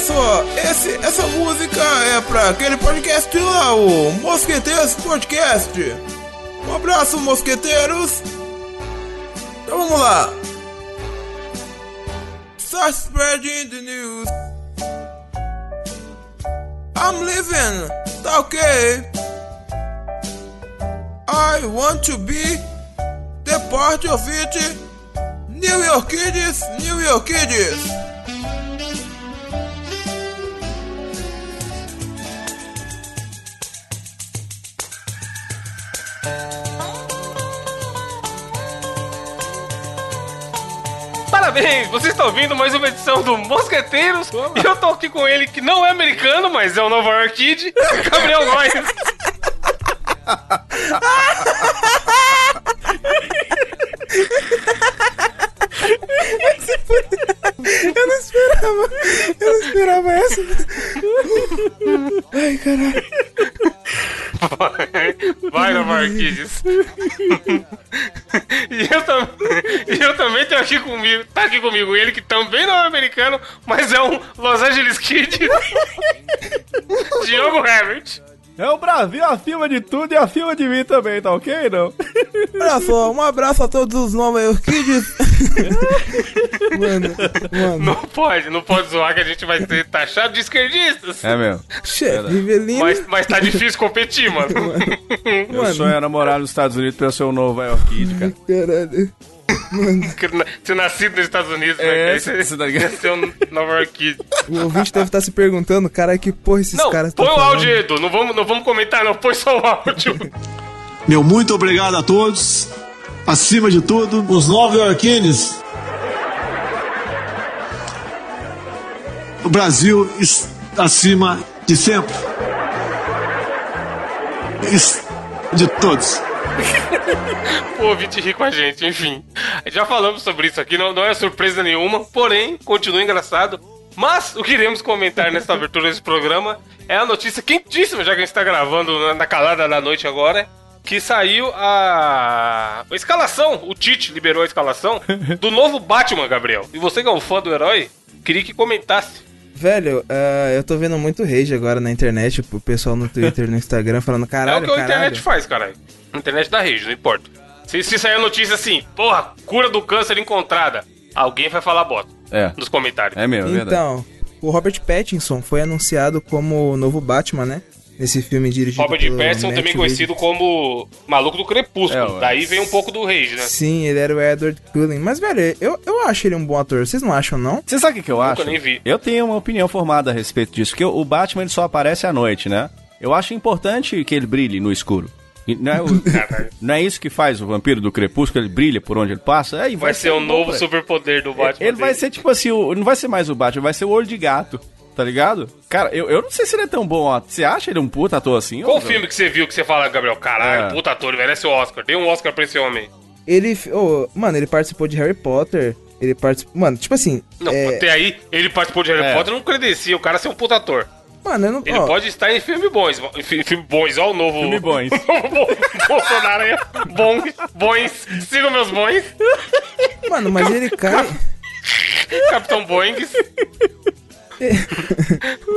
só, esse, essa música é pra aquele podcast lá, o Mosqueteiros Podcast. Um abraço, mosqueteiros. Então vamos lá. Start spreading the news. I'm leaving, tá ok? I want to be the part of it. New York Kids, New York Kids. Parabéns, vocês estão ouvindo mais uma edição do Mosqueteiros. E eu tô aqui com ele, que não é americano, mas é o Nova York Kid, Gabriel Góes. Eu não esperava, eu não esperava essa. Ai, caralho. Vai, Kids. E eu, tam... e eu também tenho aqui comigo, tá aqui comigo ele que também não é americano, mas é um Los Angeles Kid. Diogo Herbert. É o Brasil acima de tudo e acima de mim também, tá ok, não? Olha só, um abraço a todos os Nova York Kids. mano, mano. Não pode, não pode zoar que a gente vai ser taxado de esquerdistas. É mesmo. Chefe, Rivelino. Mas, mas tá difícil competir, mano. Meu Mano. sonho era morar nos Estados Unidos pra eu ser o novo York Kid, cara. Caralho. Ser nascido nos Estados Unidos, É, né? Aí você tá ligado? ser um Nova York. O ouvinte deve estar se perguntando, cara, que porra esses Não, caras põe o falando. áudio, Edu. Não vamos, não vamos comentar, não. Põe só o áudio. Meu muito obrigado a todos. Acima de tudo, os nova iorquines. O Brasil acima de sempre. De todos. o ouvinte ri com a gente, enfim. Já falamos sobre isso aqui, não, não é surpresa nenhuma, porém, continua engraçado. Mas o que iremos comentar nessa abertura desse programa é a notícia quentíssima, já que a gente está gravando na, na calada da noite agora, que saiu a... a escalação, o Tite liberou a escalação do novo Batman, Gabriel. E você que é um fã do herói, queria que comentasse. Velho, ah, eu tô vendo muito rage agora na internet, o pessoal no Twitter e no Instagram falando, é caralho, o que a caralho. internet faz, caralho. A internet dá rage, não importa. Se, se sair a notícia assim, porra, cura do câncer encontrada, alguém vai falar bosta É. nos comentários. É mesmo, é verdade. Então, o Robert Pattinson foi anunciado como o novo Batman, né? Nesse filme dirigido Robert pelo Pattinson, Matt também conhecido como Maluco do Crepúsculo. É. Daí vem um pouco do rage, né? Sim, ele era o Edward Cullen. Mas, velho, eu, eu acho ele um bom ator. Vocês não acham, não? Você sabe o que, que eu Nunca acho? nem vi. Eu tenho uma opinião formada a respeito disso, porque o Batman ele só aparece à noite, né? Eu acho importante que ele brilhe no escuro. Não é, o- não é isso que faz o vampiro do crepúsculo, ele brilha por onde ele passa? Aí Vai ser o bom novo superpoder do Batman. Ele vai dele. ser tipo assim, o- não vai ser mais o Batman, vai ser o olho de gato, tá ligado? Cara, eu, eu não sei se ele é tão bom ator. Você acha ele um puta ator assim? Qual ou- filme que você viu que você fala, Gabriel? Caralho, É. puta ator, ele merece o Oscar. Dê um Oscar pra esse homem. Ele. Oh, mano, ele participou de Harry Potter. Ele participou. Mano, tipo assim. Não, é, até aí, ele participou de Harry É. Potter, não credencia o cara ser um puta ator. Mano, eu não. Ele ó, pode estar em filmes bons. Filme bons, ó o novo... Filme bons. Bolsonaro aí. Bons, bons. Sigam meus bons. Mano, mas ele cai. Capitão Boeing.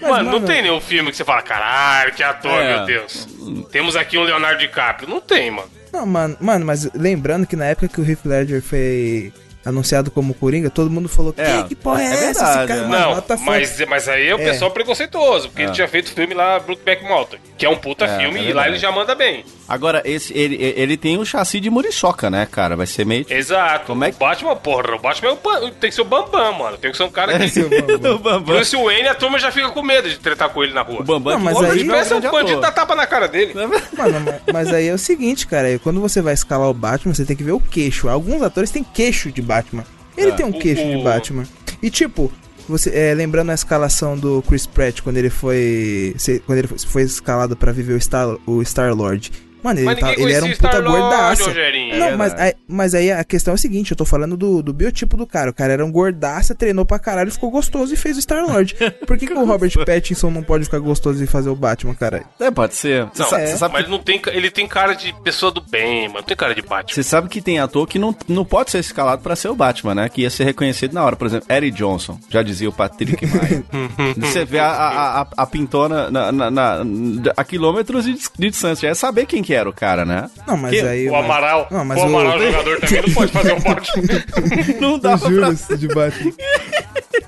Mas, Mano, não mano, tem nenhum filme que você fala, caralho, que ator, É. meu Deus. Temos aqui um Leonardo DiCaprio. Não tem, mano. Não, mano, mano, mas lembrando que na época que o Heath Ledger foi anunciado como Coringa, todo mundo falou, que, É, que porra é, é essa? verdade, Esse cara, é. mano, Não, mas, mas aí é o É. pessoal preconceituoso, porque É. ele tinha feito filme lá, Brookback Mountain, que é um puta É, filme é e lá ele já manda bem. Agora, esse, ele, ele tem um chassi de muriçoca, né, cara? Vai ser meio... Exato. Como é que- O Batman, porra, o Batman é o tem que ser o Bambam, mano. Tem que ser um cara que... Seu bambam. o Bambam. Bruce Wayne, a turma já fica com medo de tretar com ele na rua. O Bambam Não, que mas aí- Parece um grande bandido dá tapa na cara dele. Mano, ma- mas aí é o seguinte, cara, quando você vai escalar o Batman, você tem que ver o queixo. Alguns atores têm queixo de Batman. Ele É. tem um queixo O- de Batman. E tipo, você é, lembrando a escalação do Chris Pratt quando ele foi quando ele foi escalado pra viver o Star o Star Lord. Mano, ele, Mas tá- ele era um puta gordaço. Rogerinho. Não, É mas, aí, mas aí a questão é o seguinte, eu tô falando do, do biotipo do cara. O cara era um gordaça, treinou pra caralho, ficou gostoso e fez o Star-Lord. Por que, que o Robert Pattinson não pode ficar gostoso e fazer o Batman, cara? É, pode ser. Não, é. sabe, mas que- ele não tem, ele tem cara de pessoa do bem, mano. Não tem cara de Batman. você sabe que tem ator que não, não pode ser escalado pra ser o Batman, né? Que ia ser reconhecido na hora. Por exemplo, Eric Johnson, já dizia o Patrick Maia. você vê a, a, a, a pintona na, na- na- a quilômetros de, de distância. Já é saber quem que era o cara, né? Não, mas Que- aí... O mas- Amaral, Não, mas o Amaral o- jogador também não pode fazer o Batman. Não dá pra... de Batman.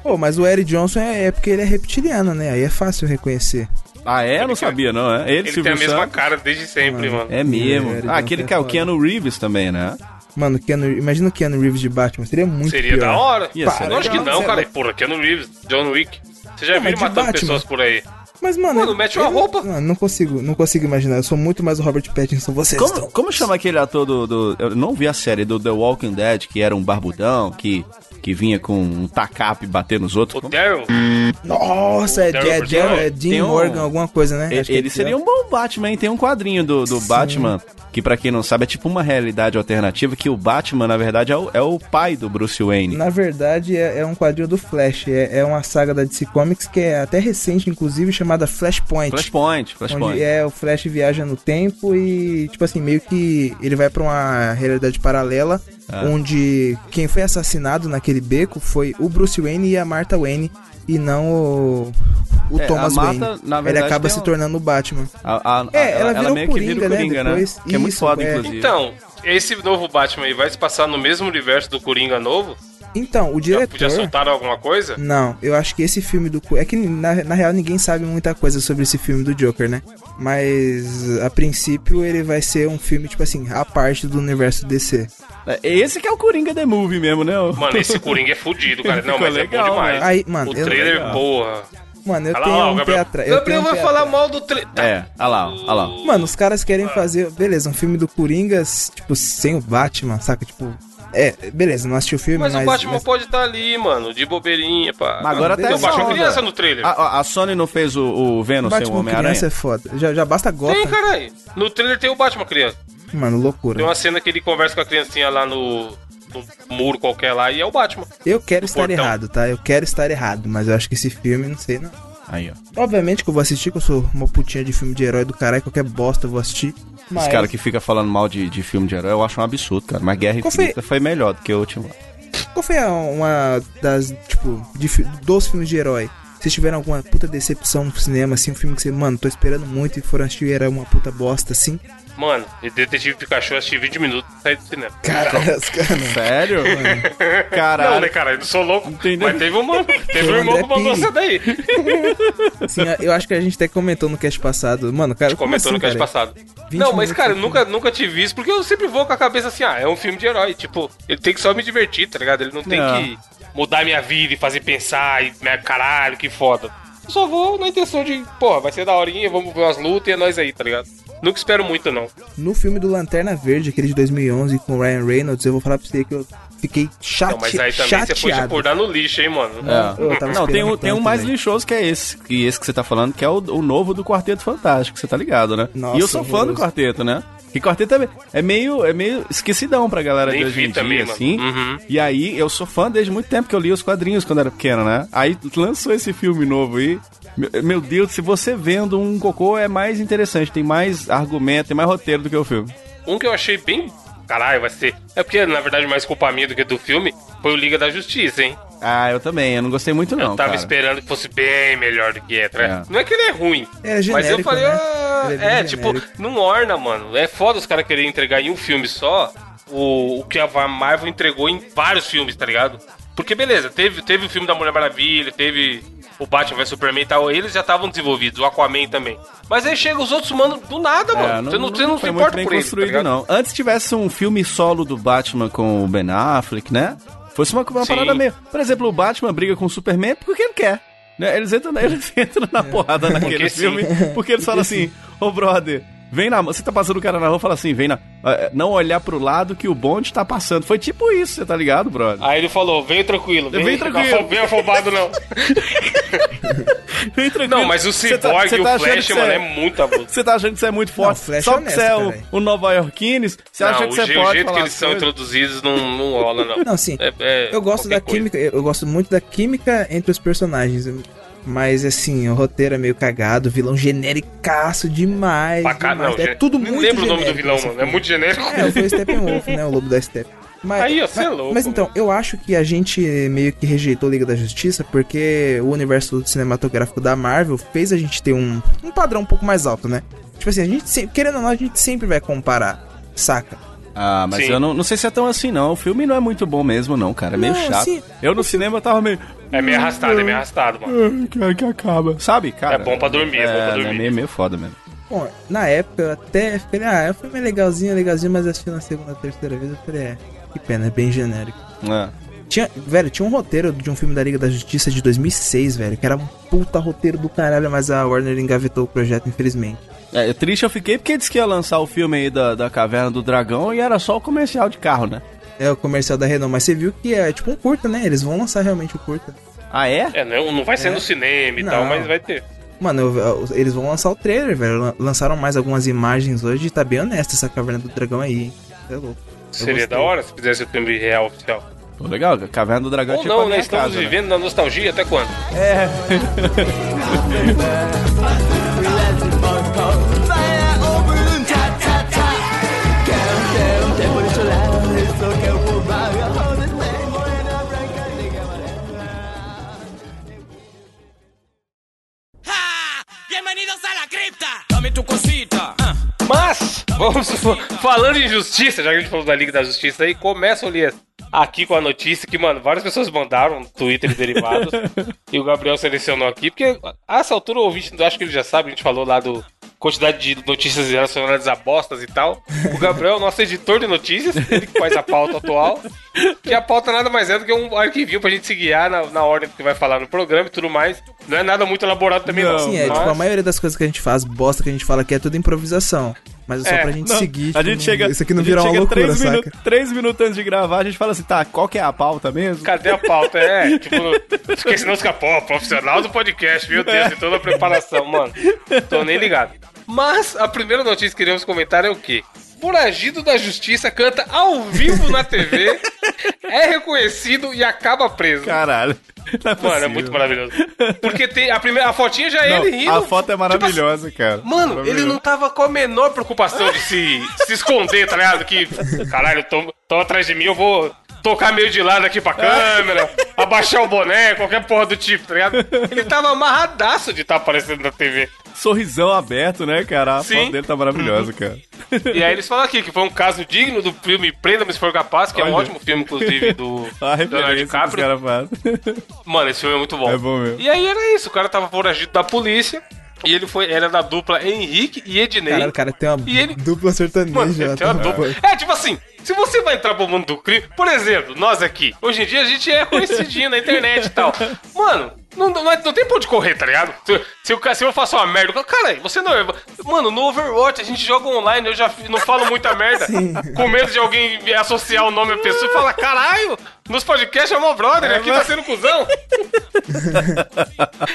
Pô, mas o Eric Johnson é, é porque ele é reptiliano, né? Aí é fácil reconhecer. Ah, é? Eu não sabia, não. É? Ele, Ele tem a mesma Santos. cara desde sempre, mano. É mesmo. É, Eric ah, aquele que é o é. Keanu Reeves também, né? Mano, Keanu, imagina o Keanu Reeves de Batman, seria muito Seria pior. da hora. Ia acho que não, cara. Porra, Keanu Reeves, John Wick. Você já viu ele matando Batman. pessoas por aí? Mas, mano... Mano, ele- mete uma ele- roupa. Mano, não consigo, não consigo imaginar. Eu sou muito mais o Robert Pattinson, vocês Como, estão... como chama aquele ator do, do- Eu não vi a série do The Walking Dead, que era um barbudão, que, que vinha com um tacape bater nos outros. O Como- Daryl? Nossa, é, Daryl é, é, é Dean um- Morgan, alguma coisa, né? E- que é Ele seria um bom Batman, hein? Tem um quadrinho do, do Batman, que pra quem não sabe é tipo uma realidade alternativa, que o Batman, na verdade, é o, é o pai do Bruce Wayne. Na verdade, é, é um quadrinho do Flash. É, é uma saga da DC Comics que é até recente, inclusive, chamada Flashpoint. Flashpoint, Flashpoint. Onde é o Flash viaja no tempo e, tipo assim, meio que ele vai pra uma realidade paralela, Ah. onde quem foi assassinado naquele beco foi o Bruce Wayne e a Martha Wayne, e não o, o É, Thomas Martha, Wayne. na ele verdade, acaba se um- tornando o Batman. A- a- É, ela virou meio que vira o Coringa, né, Coringa, né? depois. Que é muito foda, é. inclusive. Então, esse novo Batman aí vai se passar no mesmo universo do Coringa novo? Então, o diretor... já soltaram alguma coisa? Não, eu acho que esse filme do. É que na, na real ninguém sabe muita coisa sobre esse filme do Joker, né? Mas a princípio ele vai ser um filme, tipo assim, a parte do universo DC. É, Esse que é o Coringa The Movie mesmo, né? Mano, esse Coringa é fudido, cara. Não, mas é legal, bom demais. né? Aí, mano, o eu- trailer, legal. porra. Mano, eu Olha tenho lá, ó, um pé Gabriel. atrás. eu Gabriel tenho um vai falar atrás. mal do trailer. É, olha lá, olha lá. Mano, os caras querem fazer, beleza, um filme do Coringa, tipo, sem o Batman, saca? Tipo, é, beleza, não assisti o filme, Mas mas. o Batman mas- pode estar ali, mano, de bobeirinha, pá. Mas agora Não, até Tem o Batman criança no trailer. A, a- Sony não fez o, o Venom sem o Homem-Aranha? criança é foda. Já, já basta Gotham. Tem, caralho. No trailer tem o Batman criança. Mano, loucura. Tem uma cena que ele conversa com a criancinha lá no, no muro qualquer lá e é o Batman. Eu quero estar portão. errado, tá? Eu quero estar errado, mas eu acho que esse filme, não sei, não. Aí, ó. Obviamente que eu vou assistir, que eu sou uma putinha de filme de herói do caralho, qualquer bosta eu vou assistir. Mas... Esse cara que fica falando mal de, de filme de herói, eu acho um absurdo, cara. Mas Guerra Qual foi- Infinita foi melhor do que o último. Qual foi uma das, tipo, de dos filmes de herói? Vocês tiveram alguma puta decepção no cinema, assim, um filme que você, mano, tô esperando muito e foram assistir e era uma puta bosta, assim? Mano, Detetive Pikachu assisti 20 minutos e saí do cinema. Caralho, os caras. Sério? Não, Caralho. né, cara? Eu não sou louco. Entendeu? Mas teve uma. Teve um irmão que mandou essa daí. Assim, eu acho que a gente até comentou no cast passado. Mano, cara. como Comentou assim, no cast cara? passado. 20 Não, mas cara, eu nunca, nunca tive isso, porque eu sempre vou com a cabeça assim, ah, é um filme de herói. Tipo, ele tem que só me divertir, tá ligado? Ele não tem Não. que mudar minha vida e fazer pensar e, né, caralho, que foda. Eu só vou na intenção de, porra, vai ser da horinha, vamos ver umas lutas e é nóis aí, tá ligado? Nunca espero muito, não. No filme do Lanterna Verde, aquele de 2011 com o Ryan Reynolds, eu vou falar pra você que eu fiquei chate... Não, mas aí também chateado. você foi se acordar no lixo, hein, mano? É. Eu tava Não, tem um, tem um mais velho. lixoso que é esse. Que esse que você tá falando, que é o, o novo do Quarteto Fantástico, você tá ligado, né? Nossa, e eu sou fã do. Quarteto, né? Que Quarteto é, é meio, é meio esquecidão pra galera Nem de hoje vi em também, dia, mano. assim. Uhum. E aí, eu sou fã desde muito tempo que eu li os quadrinhos quando era pequeno, né? Aí lançou esse filme novo aí. Meu, meu Deus, se você vendo um cocô é mais interessante, tem mais argumento, tem mais roteiro do que o filme. Um que eu achei bem. Caralho, vai ser. É porque, na verdade, mais culpa minha do que do filme foi o Liga da Justiça, hein? Ah, eu também, eu não gostei muito não, eu tava cara. esperando que fosse bem melhor do que é, tá? É. Não é que ele é ruim. É mas eu genérico, falei, né? ah, Ele é é, tipo, genérico. não orna, mano. É foda os caras quererem entregar em um filme só o, o que a Marvel entregou em vários filmes, tá ligado? Porque beleza, teve, teve o filme da Mulher Maravilha, teve o Batman vs Superman e tal, eles já estavam desenvolvidos, o Aquaman também. Mas aí chega os outros, mano, do nada, mano. É, você não, você não se foi importa muito bem por eles, tá construído, ligado? não. Antes tivesse um filme solo do Batman com o Ben Affleck, né? Fosse uma, uma Sim. parada meio. Por exemplo, o Batman briga com o Superman porque ele quer. Né? Eles, entram, eles entram na porrada naquele Porque sim. filme porque eles falam assim: Ô brother, vem na Você tá passando o cara na rua e fala assim, vem na. eh, Não olhar pro lado que o bonde tá passando. Foi tipo isso, você tá ligado, brother? Aí ele falou, vem tranquilo, vem, Vem tranquilo. Não vem afobado não. Vem tranquilo. Não, mas o tá- Cyborg você e o tá Flash, que mano, você é muito abuso. Você tá achando que você é muito forte? Flash Só é porque você é o, o Nova Yorkines, você acha não, que o, você pode o jeito falar que eles são coisas? introduzidos não, não rola, não. Não, sim. É- é eu gosto da coisa. química, eu gosto muito da química entre os personagens. Mas assim, o roteiro é meio cagado, vilão genericaço demais. Cá, demais. não, é tudo muito lembro o nome do genérico vilão, mano. É muito genérico. É, foi o Steppenwolf, né? O lobo da Step. Mas, Aí, ó, é mas- louco, Mas então, eu acho que a gente meio que rejeitou Liga da Justiça porque o universo cinematográfico da Marvel fez a gente ter um, um padrão um pouco mais alto, né? Tipo assim, a gente sempre, querendo ou não, a gente sempre vai comparar, saca? Ah, mas Sim. eu não, não sei se é tão assim, não. O filme não é muito bom mesmo, não, cara. É meio Não, chato. sim. Eu no cinema tava meio. É meio arrastado, é meio arrastado, mano. "Ai, Cara, que acaba. Sabe, cara? É bom pra dormir, é bom pra dormir. É meio, meio foda mesmo. Bom, na época eu até falei, ah, o filme é legalzinho, é legalzinho, mas assisti na segunda, terceira vez, eu falei, é, que pena, é bem genérico. É. Tinha, velho, tinha um roteiro de um filme da Liga da Justiça de 2006, velho, que era um puta roteiro do caralho, mas a Warner engavetou o projeto, infelizmente. É, triste eu fiquei porque disse que ia lançar o filme aí da, da Caverna do Dragão e era só o comercial de carro, né? É o comercial da Renault, mas você viu que é tipo um curta, né? Eles vão lançar realmente o curta. Ah, é? É, não, não vai ser É? no cinema e Não. tal, mas vai ter. Mano, eu- eu- eles vão lançar o trailer, velho. Lan- Lançaram mais algumas imagens hoje e tá bem honesto essa Caverna do Dragão aí, hein? É louco. Eu Seria gostei. da hora se fizesse o filme real oficial. Pô, legal, Caverna do Dragão é Ou tipo não, né? Estamos casa, né? vivendo na nostalgia até quando? ¡Bienvenidos vamos falando em justiça, já que a gente falou da Liga da Justiça aí, começa o Elias aqui com a notícia que, mano, várias pessoas mandaram Twitter e derivados. e o Gabriel selecionou aqui, porque a essa altura o ouvinte, acho que ele já sabe, a gente falou lá do quantidade de notícias relacionadas a bostas e tal. O Gabriel é o nosso editor de notícias, ele que faz a pauta atual. Que a pauta nada mais é do que um arquivinho pra gente se guiar na, na ordem que vai falar no programa e tudo mais. Não é nada muito elaborado também, não. Não, Sim, é, Mas- tipo, a maioria das coisas que a gente faz, bosta que a gente fala aqui é tudo improvisação. Mas é só É, pra gente Não, seguir. a tipo, gente chega. Isso aqui não a virar uma loucura, três, saca? minu três minutos antes de gravar, a gente fala assim, tá, qual que é a pauta mesmo? Cadê a pauta? É, tipo, senão fica, pô, profissional do podcast, meu Deus, de toda a preparação, mano. Tô nem ligado. Mas a primeira notícia que queremos comentar é o quê? Foragido da Justiça canta ao vivo na TV, é reconhecido e acaba preso. Caralho. Não Mano, é muito maravilhoso. Porque tem a primeira a fotinha já é Não, ele rindo. a foto é Tipo maravilhosa, cara. Mano, ele não tava com a menor preocupação de se, se esconder, tá ligado? Que, caralho, tão, tão atrás de mim, eu vou tocar meio de lado aqui pra câmera, abaixar o boné, qualquer porra do tipo, tá ligado? Ele tava amarradaço de estar aparecendo na TV. Sorrisão aberto, né, cara? A Sim. foto dele tá maravilhosa, cara. E aí eles falam aqui que foi um caso digno do filme Prenda-me se for capaz, que é um Olha. ótimo filme, inclusive, do Leonardo DiCaprio. Mano, esse filme é muito bom. É bom mesmo. E aí era isso, o cara tava foragido da polícia, e ele foi, era da dupla Henrique e Ednei. Caralho, o cara tem uma ele- dupla sertaneja. Mano, ó, tem uma tá dupla. É, tipo assim, se você vai entrar pro mundo do crime, por exemplo, nós aqui, hoje em dia a gente é conhecidinho na internet e tal. Mano, não, não, não tem pra onde correr, tá ligado? Se, se, o ca- se eu faço uma merda, cara, você não é. Mano, no Overwatch a gente joga online, eu já não falo muita merda. Com medo de alguém associar o nome à pessoa e falar, caralho, nos podcasts é meu brother, aqui tá sendo cuzão.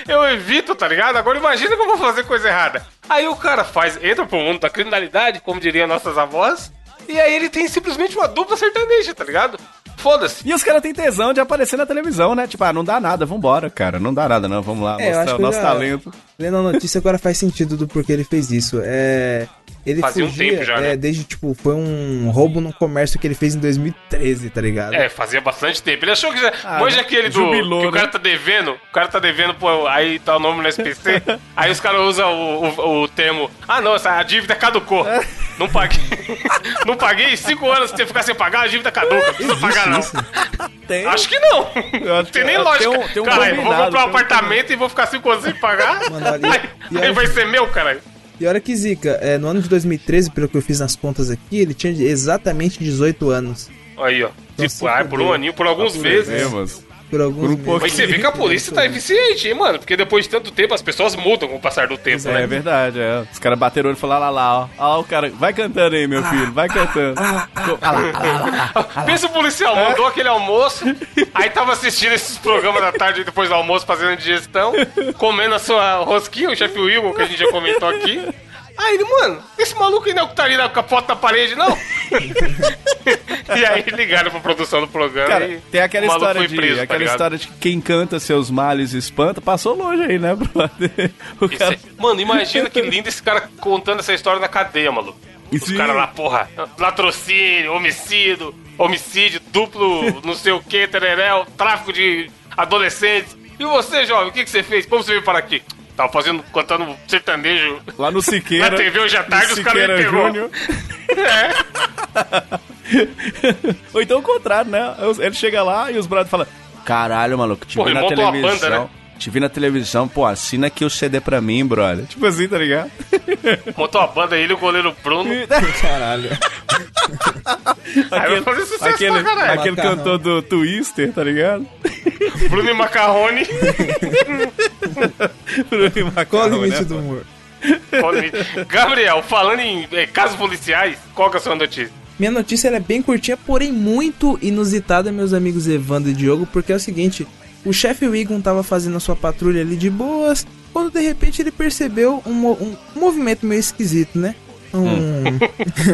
eu evito, tá ligado? Agora imagina que eu vou fazer coisa errada. Aí o cara faz, entra pro mundo da criminalidade, como diriam nossas avós, e aí ele tem simplesmente uma dupla sertaneja, tá ligado? Foda-se. E os caras têm tesão de aparecer na televisão, né? Tipo, ah, não dá nada, vambora, cara. Não dá nada, não. Vamos lá, É, mostrar o nosso já- talento. Lendo a notícia agora faz sentido do porquê ele fez isso. É. Ele Fazia um fugia, tempo já, né? é, desde, tipo, foi um roubo no comércio que ele fez em 2013, tá ligado? É, fazia bastante tempo. Ele achou que já. Ah, Manja aquele do. jubilou, que o cara né? tá devendo. O cara tá devendo, pô, aí tá o nome no SPC. aí os caras usam o, o, o termo. Ah, não, essa, a dívida caducou. Não paguei. não paguei cinco anos se ficar sem pagar, a dívida caduca. Não precisa pagar, não. Tem. Acho que não. Acho tem nem tem lógica. um- tem um Caralho, eu vou comprar um tem um apartamento e vou ficar cinco anos sem pagar. Mano, ali- aí e aí vai ser meu, caralho. E olha que zica, é, no ano de 2013, pelo que eu fiz nas contas aqui, ele tinha exatamente 18 anos. Aí, ó. Então, Tipo, ah, por um aninho, por alguns Por meses. Por alguns Por um meses. Mas você vê que a polícia tá eficiente, hein, mano? Porque depois de tanto tempo as pessoas mudam com o passar do tempo, É, né? verdade, é. Os caras bateram o olho e falaram, lá, lá, ó. Ó, o cara, vai cantando aí, meu filho, vai cantando. Pensa o policial, mandou aquele almoço, aí tava assistindo esses programas da tarde depois do almoço, fazendo digestão, comendo a sua rosquinha, o chefe Wilson, que a gente já comentou aqui. Aí ele, mano, esse maluco não é o que tá ali na capota da parede, não? e aí ligaram pra produção do programa Cara, e tem aquela o maluco história foi de. preso, tá aquela ligado? história de que quem canta seus males espanta, passou longe aí, né, brother? Cara. é- Mano, imagina que lindo esse cara contando essa história na cadeia, maluco. Os caras lá, porra, latrocínio, homicídio, homicídio, duplo, não sei o que, tereréu, tráfico de adolescentes. E você, jovem, o que, que você fez? Como você veio para aqui? Tava fazendo, cantando sertanejo Lá no Siqueira. na TV hoje à tarde, os caras pegou. Júnior. É. Ou então o contrário, né? Ele chega lá e os brothers falam: Caralho, maluco, te Pô, vi na televisão. banda, né? Te vi na televisão, pô, assina aqui o CD pra mim, brother. Tipo assim, tá ligado? Montou a banda ele e o goleiro Bruno. Caralho. Aquele, caralho. aquele Macarrão. cantor do Twister, tá ligado? Bruno e Macarrone. Qual o limite né, do humor? Gabriel, falando em eh, casos policiais, qual que é a sua notícia? Minha notícia ela é bem curtinha, porém muito inusitada, meus amigos Evandro e Diogo, porque é o seguinte: o chefe Wiggum tava fazendo a sua patrulha ali de boas, quando de repente ele percebeu um, um movimento meio esquisito, né? Um,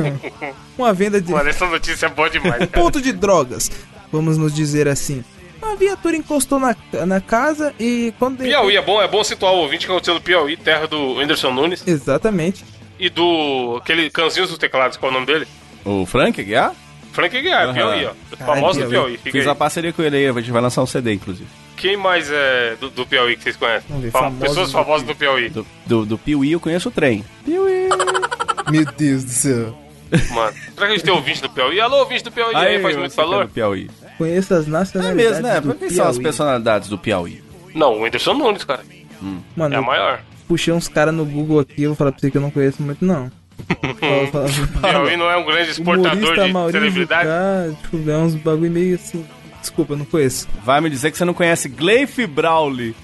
uma venda de Mano, essa notícia é boa demais, cara. ponto de drogas, vamos nos dizer assim. Uma viatura encostou na, na casa e quando Piauí, é bom, é bom situar o ouvinte que aconteceu no Piauí, terra do Whindersson Nunes Exatamente. e do aquele Canzinhos dos Teclados, qual é o nome dele? O Frank Guiar? Frank Guiar, Aham. Piauí, ó. Caralho, Famoso do Piauí. Piauí. Fica Fiz aí. uma parceria com ele aí, a gente vai lançar um CD, inclusive. Quem mais é do, do Piauí que vocês conhecem? Ver, Fam- famosos Pessoas do famosas do Piauí. Do, do, do Piuí eu conheço o trem. Piuí! Meu Deus do céu. Mano, será que a gente tem ouvinte do Piauí? Alô, ouvinte do Piauí, aí, faz muito que é calor? do Piauí. Conheço as É nacionalidades. mesmo, né? do Quem são as Piauí. personalidades do Piauí? Não, o Whindersson Nunes, cara. Mano, É a maior. puxei uns caras no Google aqui, eu vou falar pra você que eu não conheço muito, não. Piauí não é um grande exportador de Maurício celebridade? K, tipo, é uns bagulho meio assim. Desculpa, eu não conheço. Vai me dizer que você não conhece Gleif Brawley.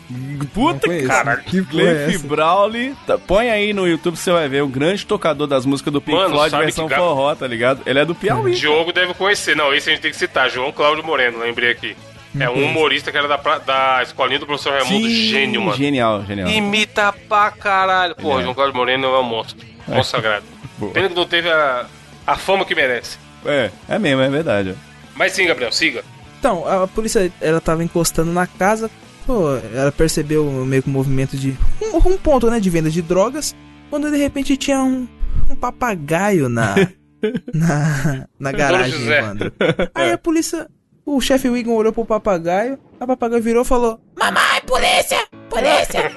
Puta caralho. Que é Gleif? Brawley. Tá, põe aí no YouTube, você vai ver. O grande tocador das músicas do Pink Mano, Floyd, versão que forró, tá ligado? Ele é do Piauí. Diogo deve conhecer. Não, esse a gente tem que citar. João Cláudio Moreno, lembrei aqui. É um humorista que era da, pra- da escolinha do professor Raimundo. Gênio, mano. Genial, genial. Imita pra caralho. Porra, É. João Cláudio Moreno é um monstro. Monstro sagrado. Boa. Pena que não teve a, a fama que merece. É, é mesmo, é verdade. Mas sim, Gabriel, siga. Então, a polícia, ela tava encostando na casa, pô, ela percebeu meio que um movimento de... Um, um ponto, né, de venda de drogas, quando de repente tinha um, um papagaio na... na, na garagem. Evandro. Aí a polícia... O chefe Wiggum olhou pro papagaio, a papagaio virou e falou... Mamãe, polícia! Polícia!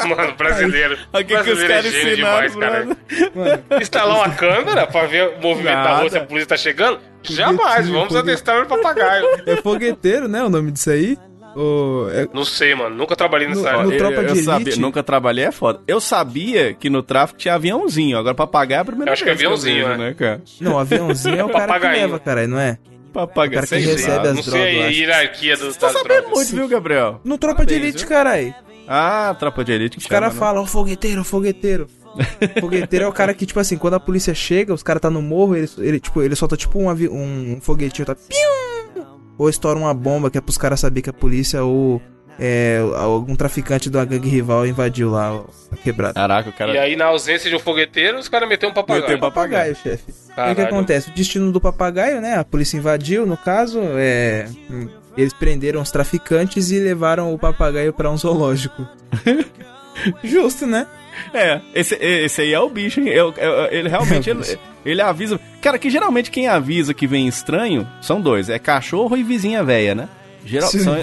Mano, brasileiro. Aqui que os brasileiro caras é ensinaram, demais, cara. brother. Instalar uma câmera pra ver o movimento da Nada. rua se a polícia tá chegando? Jamais, vamos adestrar o papagaio. É fogueteiro, né, o nome disso aí? O, é- Não sei, mano. Nunca trabalhei nessa No- área. no- Eu, Tropa eu de sabia, Elite? nunca trabalhei, é foda. Eu sabia que no tráfico tinha aviãozinho, agora papagaio é a primeira Eu acho que é vez eu aviãozinho, vejo, é. né, cara? Não, o aviãozinho é o cara que leva, caralho, não é? Papagaio. O cara que sei recebe lá. as Não sei drogas, a hierarquia do, Tá das sabendo drogas. muito, viu, Gabriel? No Tropa Parabéns, de Elite, viu? caralho. Ah, tropa de elite. Os caras falam, ó, fogueteiro, fogueteiro. fogueteiro é o cara que, tipo assim, quando a polícia chega, os caras tá no morro, ele, ele, tipo, ele solta tipo um, um foguetinho, tá? Pium! Ou estoura uma bomba que é pros caras saber que a polícia ou é, algum traficante da gangue rival invadiu lá a quebrada. Caraca, o cara. E aí, na ausência de um fogueteiro, os caras meteram um papagaio. Meteu papagaio. Papagaio, chefe. O que, acontece? O destino do papagaio, né? A polícia invadiu, no caso, é. Eles prenderam os traficantes e levaram o papagaio pra um zoológico. Justo, né? É, esse, esse aí é o bicho, hein? Eu- eu- ele realmente É ele, ele avisa. Cara, que geralmente quem avisa que vem estranho são dois: é cachorro e vizinha velha, né? Geral, são,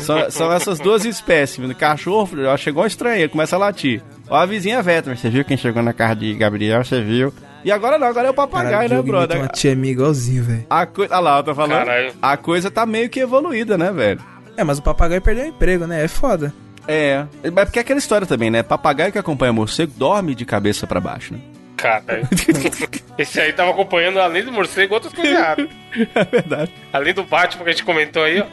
são, são essas duas espécies. né? Cachorro, ó, chegou um estranho, começa a latir. Ó, a vizinha também, você viu quem chegou na casa de Gabriel? Você viu? E agora não, agora é o papagaio, Caralho, né, brother? uma tia minha igualzinho, velho. A coisa. Ah lá, eu tô falando. Caralho. A coisa tá meio que evoluída, né, velho? É, mas o papagaio perdeu o emprego, né? É foda. É. Mas porque é aquela história também, né? Papagaio que acompanha morcego dorme de cabeça pra baixo, né? Cara, esse aí tava acompanhando, além do morcego, outras coisas erradas. É verdade. Além do Batman que a gente comentou aí, ó.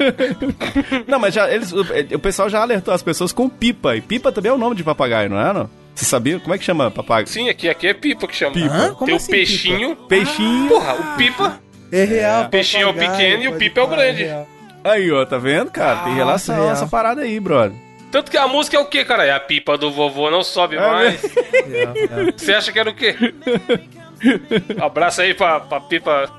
Não, mas já, eles, o, o pessoal já alertou as pessoas com pipa. E pipa também é o nome de papagaio, não é, não? Você sabia? Como é que chama papagaio? Sim, aqui, aqui é pipa que chama. Pipa. Tem assim, o peixinho. Peixinho. Porra, o pipa. É real. O peixinho é o pequeno e o pipa é o grande. real. Aí, ó, tá vendo, cara? Tem Ah, relação real. essa parada aí, brother. Tanto que a música é o quê, cara? É a pipa do vovô, não sobe É mais. Real, real. Você acha que era o quê? Abraço aí pra, pra pipa.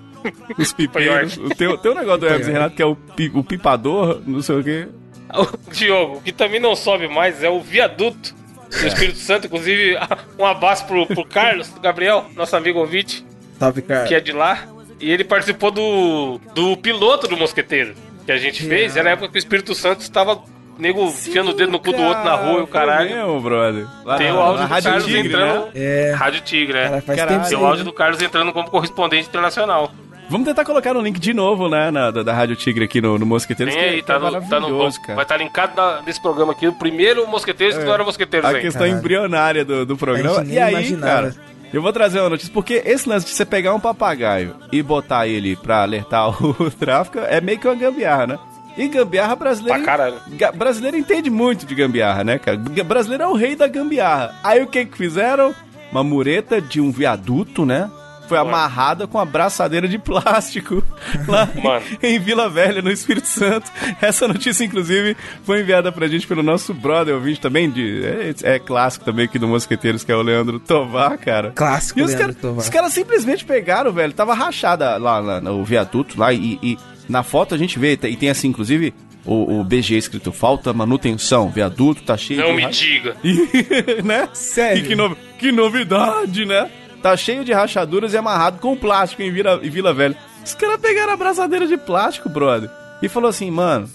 Os pipeiros. O teu, teu negócio do Hermes Renato, que é o, pi- o pipador, não sei o quê. O Diogo, o que também não sobe mais é o viaduto do Espírito Santo. Inclusive, um abraço pro, pro Carlos, Gabriel, nosso amigo ouvinte, Salve, cara. que é de lá. E ele participou do, do piloto do Mosqueteiro que a gente fez. Era a época que o Espírito Santo estava nego enfiando o dedo no cu do outro na rua e o caralho. mesmo, brother. Lá Tem o áudio do Rádio Carlos Tigre, entrando. né? É. Rádio Tigre, é. Cara, Tem o aí, áudio né? do Carlos entrando como correspondente internacional. Vamos tentar colocar no link de novo, né, na, da, da Rádio Tigre aqui no, no Mosqueteiros, Tem que, aí, tá é no, tá no maravilhoso, Vai cara. estar linkado na- nesse programa aqui. O primeiro Mosqueteiros que não era Mosqueteiros A ainda. questão Caralho. embrionária do, do programa. E nem aí, imaginava. cara, eu vou trazer uma notícia, porque esse lance de você pegar um papagaio e botar ele pra alertar o tráfico é meio que uma gambiarra, né? E gambiarra brasileira. Pra caralho. Brasileiro entende muito de gambiarra, né, cara? Brasileiro é o rei da gambiarra. Aí o que que fizeram? Uma mureta de um viaduto, né? Foi amarrada com a braçadeira de plástico lá Mano. em Vila Velha, no Espírito Santo. Essa notícia, inclusive, foi enviada pra gente pelo nosso brother ouvinte também, de, é, é clássico também aqui do Mosqueteiros, que é o Leandro Tovar, cara. Clássico, E os Leandro caras Tovar. os caras simplesmente pegaram, velho. Tava rachada lá, lá no viaduto, lá, e, e na foto a gente vê, e tem assim, inclusive, o, o BG escrito, falta manutenção, viaduto tá cheio Não de... me ra- diga. E, né? Sério? E que, no- que novidade, né? Tá cheio de rachaduras e amarrado com plástico em Vila, em Vila Velha. Os caras pegaram a abraçadeira de plástico, brother. E falou assim, mano,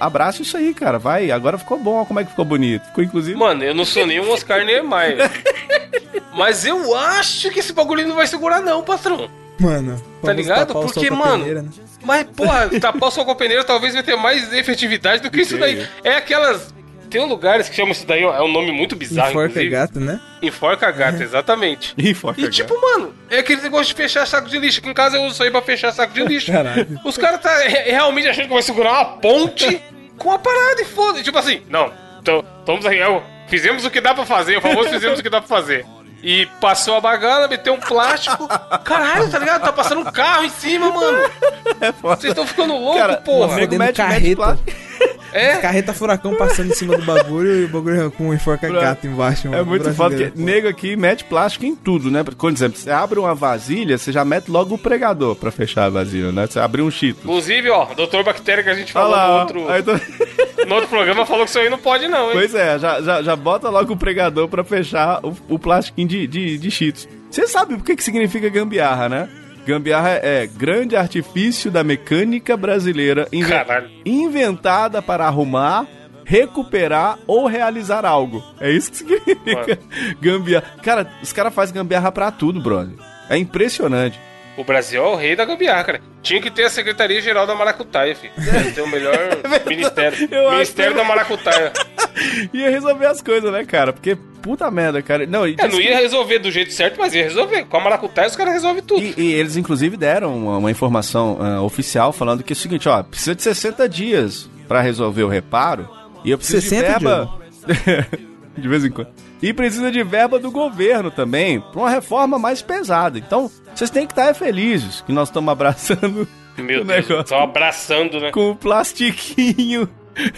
abraça isso aí, cara. Vai, agora ficou bom, olha como é que ficou bonito. Ficou inclusive. Mano, eu não sou nem um Oscar Niemeyer. Mas eu acho que esse bagulho não vai segurar, não, patrão. Mano, Tá vamos ligado? Porque, mano, peneira, né? Mas, porra, tapar o sol com a peneira talvez vai ter mais efetividade do que isso daí. É aquelas. Tem lugares que chamam isso daí, ó, é um nome muito bizarro, Enforca inclusive. gato, né? Enforca gato, exatamente. Ih, foca, E tipo, mano, é aquele negócio de fechar saco de lixo. Aqui em casa eu uso isso aí pra fechar saco de lixo. Caralho. Os caras tá re- realmente achando que vai segurar uma ponte com a parada e foda. Tipo assim, não, então, estamos aí, eu- fizemos o que dá pra fazer, o famoso fizemos o que dá pra fazer. E passou a bagana, meteu um plástico. Caralho, tá ligado? Tá passando um carro em cima, mano. é. Vocês estão ficando loucos, porra. nego Fodendo mete- mete carreta. plástico. É? Carreta furacão passando em cima do bagulho e o bagulho com um enforca gato embaixo. É muito foda, Brasileiro, porque nego aqui mete plástico em tudo, né? Por exemplo, você abre uma vasilha, você já mete logo o pregador pra fechar a vasilha, né? Você abre um chito. Inclusive, ó, o doutor Bactéria que a gente falou lá, no outro, Aí tô- no outro programa falou que isso aí não pode, não, hein? Pois é, já, já, já bota logo o pregador pra fechar o, o plastiquinho de, de, de cheetos. Você sabe o que, que significa gambiarra, né? Gambiarra é grande artifício da mecânica brasileira inven- Caralho. inventada para arrumar, recuperar ou realizar algo. É isso que significa gambiarra. Cara, os caras fazem gambiarra pra tudo, brother. É impressionante. O Brasil é o rei da gambiarra, cara. Tinha que ter a Secretaria-Geral da Maracutaia, filho. Ia ter o melhor ministério. É Eu acho Ministério que- da Maracutaia. Ia resolver as coisas, né, cara? Porque, puta merda, cara. Não, É, não que- ia resolver do jeito certo, mas ia resolver. Com a Maracutaia os caras resolvem tudo. E, e eles, inclusive, deram uma, uma informação ah, oficial falando que é o seguinte, ó, precisa de 60 dias pra resolver o reparo. E eu preciso 60, de verba. de vez em quando. E precisa de verba do governo também, pra uma reforma mais pesada. Então, vocês têm que estar felizes que nós estamos abraçando Meu o Deus, estão abraçando, né? com o plastiquinho.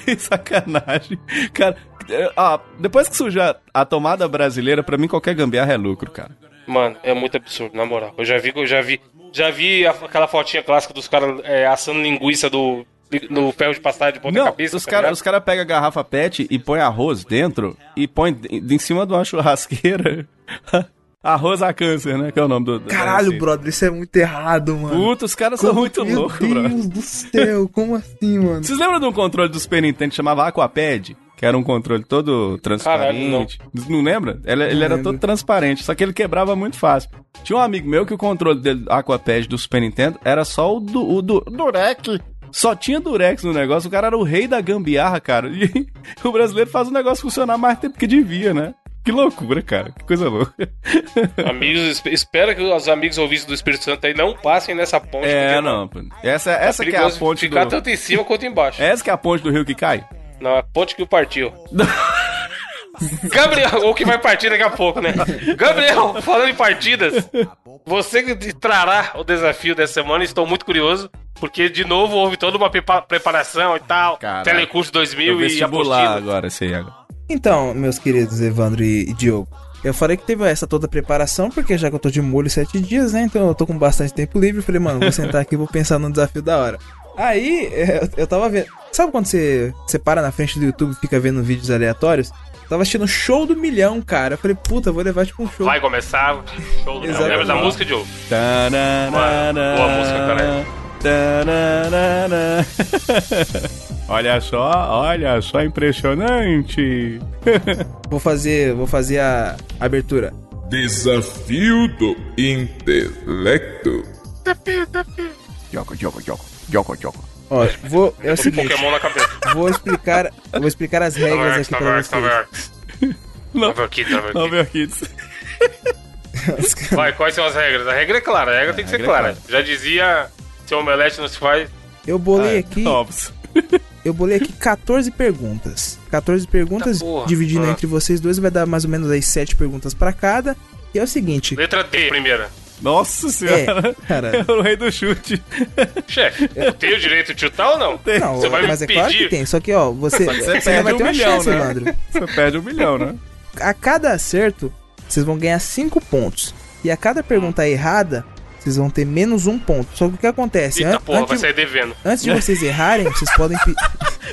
e sacanagem. Cara, é, ó, depois que surgiu a, tomada brasileira, pra mim qualquer gambiarra é lucro, cara. Mano, é muito absurdo, na moral. Eu já vi, eu já vi, já vi aquela fotinha clássica dos caras é, assando linguiça do, no ferro de passagem de ponta Não, cabeça. os tá caras os cara pegam a garrafa pet e põe arroz dentro e põe em cima de uma churrasqueira. arroz a câncer, né? Que é o nome do. do Caralho, assim. brother, isso é muito errado, mano. Puta, os caras são Como- muito Meu loucos, Deus bro. do céu, como assim, mano? Vocês lembram de um controle do Super Nintendo que chamava Aquapad? Que era um controle todo transparente. não. lembra? Ele, ele era lembro. todo transparente, só que ele quebrava muito fácil. Tinha um amigo meu que o controle dele, Aquapad do Super Nintendo era só o do, o do Durex. Só tinha Durex no negócio, o cara era o rei da gambiarra, cara. E o brasileiro faz o negócio funcionar mais tempo que devia, né? Que loucura, cara. Que coisa louca. Amigos, esp- espero que os amigos ouvintes do Espírito Santo aí não passem nessa ponte. É, não. pô. Essa, essa que é a ponte Ficar do... tanto em cima quanto embaixo. Essa que é a ponte do rio que cai? Não, é a ponte que o partiu. Gabriel, ou que vai partir daqui a pouco, né? Gabriel, falando em partidas, você que trará o desafio dessa semana, estou muito curioso, porque de novo houve toda uma prepa- preparação e tal, Caraca. Telecurso 2000 e apostila. agora, aí agora. Então, meus queridos Evandro e, Diogo, eu falei que teve essa toda preparação, porque já que eu tô de molho sete dias, né? Então eu tô com bastante tempo livre. eu Falei, mano, vou sentar aqui e vou pensar num desafio da hora. Aí, eu, eu tava vendo. Sabe quando você, você para na frente do YouTube e fica vendo vídeos aleatórios? Tava assistindo show do milhão, cara. Eu falei, puta, vou levar tipo um show. Vai começar o show do Exatamente. Lembra da música, Diogo? Tararara, Boa música, caralho. olha só, olha só, impressionante. Vou fazer, vou fazer a abertura. Desafio do intelecto. Jogo, jogo, jogo, jogo, jogo. Ó, vou. É o seguinte, Pokémon na cabeça. vou explicar, vou explicar as regras aqui Taverx, vocês. Não, aqui. meu kids. Vai, quais são as regras? A regra é clara, a regra tem que ser regra é clara. Já dizia, se o omelete não se faz, Eu bolei aqui, Ovos. eu bolei aqui 14 perguntas. 14 perguntas, porra. dividindo Ah. entre vocês dois, vai dar mais ou menos aí 7 perguntas pra cada. E é o seguinte, letra D, primeira. Nossa senhora. é, cara, É o rei do chute. Chefe, eu tenho o direito de chutar ou não? não, Você vai me mas é claro que pedir? tem, só que ó, você, que você, você ainda perde vai um ter uma milhão, chance, né? Evandro. Você perde um milhão, né? A cada acerto, vocês vão ganhar 5 pontos. E a cada pergunta errada, vocês vão ter menos um ponto. Só que o que acontece? Eita An- porra, vai antes, sair devendo. antes de vocês errarem, vocês podem.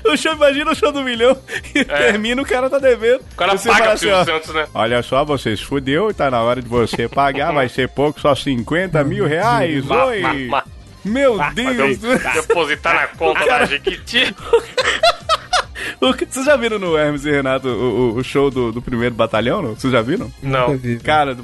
O show, imagina o show do milhão e termina, o cara tá devendo. É. O cara Você paga assim, ó, Santos, né? Olha só, vocês fudeu, tá na hora de você pagar, vai ser pouco, só 50 mil reais. Ma- Oi! ma- ma- Meu Deus! deu- Depositar na conta da Jequiti. Que- Vocês já viram no Hermes e Renato o, o- o show do, do primeiro batalhão? Não? Vocês já viram? Não. Cara,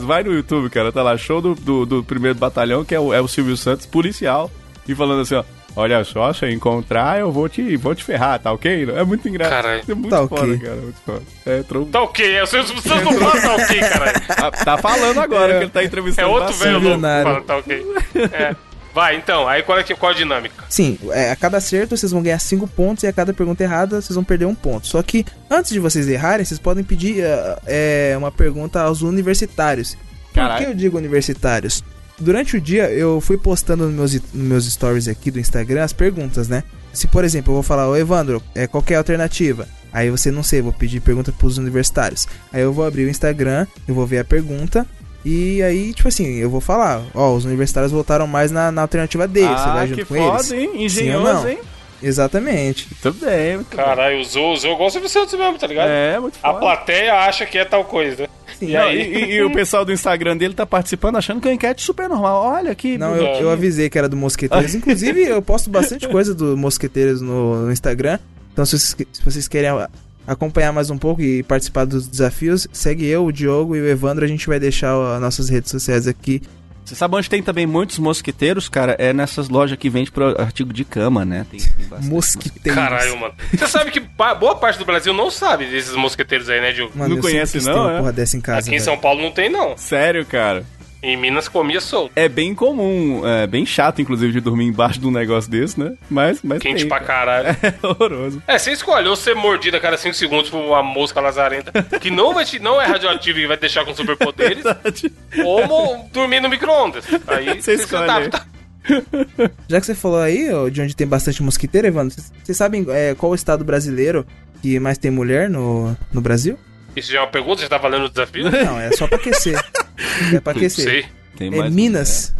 vai no YouTube, cara, tá lá, show do, do, do primeiro batalhão, que é o, é o Silvio Santos, policial, e falando assim, ó. Olha só, se eu encontrar, eu vou te, vou te ferrar, tá ok? É muito engraçado. Caralho. É muito Tá foda, ok. cara. Muito foda. É, tro... Tá ok, é o seu Santos não fala tá ok, caralho. Ah, tá falando agora que ele tá É entrevistando outro bastante. velho louco Milionário. falando tá ok. É. Vai, então, aí qual é, que- qual a dinâmica? Sim, é, a cada acerto vocês vão ganhar 5 pontos e a cada pergunta errada vocês vão perder um ponto. Só que antes de vocês errarem, vocês podem pedir ah, é, uma pergunta aos universitários. Por Caralho. que eu digo universitários? Durante o dia eu fui postando nos meus, nos meus stories aqui do Instagram as perguntas, né? Se, por exemplo, eu vou falar, ô Evandro, é, qual é a alternativa? Aí você não sei, vou pedir pergunta pros universitários. Aí eu vou abrir o Instagram, eu vou ver a pergunta. E aí, tipo assim, eu vou falar, ó, os universitários votaram mais na, na alternativa D, você Ah, vai que junto com foda, eles? hein? Engenhoso, hein? Exatamente. Muito bem, muito. Caralho, usou, usou igual o Silvio Santos mesmo, tá ligado? É, muito A foda. plateia acha que é tal coisa. Sim. E Não, aí? e, e- o pessoal do Instagram dele tá participando achando que é uma enquete super normal. Olha que. Não, eu, eu avisei que era do Mosqueteiros. Inclusive, eu posto bastante coisa do Mosqueteiros no, no Instagram. Então, se vocês, se vocês querem a- acompanhar mais um pouco e participar dos desafios, segue eu, o Diogo e o Evandro. A gente vai deixar as nossas redes sociais aqui. Você sabe onde tem também muitos mosqueteiros, cara? É nessas lojas que vende pro artigo de cama, né? Tem, tem bastante Mosqueteiros. Caralho, mano. Você sabe que boa parte do Brasil não sabe desses mosqueteiros aí, né, Diogo? Mano, Não conhece não, é? porra dessa em casa. Aqui em velho. São Paulo não tem, não. Sério, cara. Em Minas comia solto. É bem comum, é bem chato, inclusive, de dormir embaixo de um negócio desse, né? Mas, mas Quente tem, pra cara. caralho. É horroroso. É, você escolhe ou ser mordido a cada 5 segundos por uma mosca lazarenta que não, vai te, não é radioativa e vai te deixar com superpoderes, Verdade. ou dormir no micro-ondas. Aí Você você se escolhe adapta. Já que você falou aí, ó, de onde tem bastante mosquiteiro, Evandro, vocês- vocês sabem é, qual o estado brasileiro que mais tem mulher no, no Brasil? Isso já é uma pergunta? Já tá valendo o desafio? Não, é só pra aquecer. É pra aquecer. sei. Tem É Minas.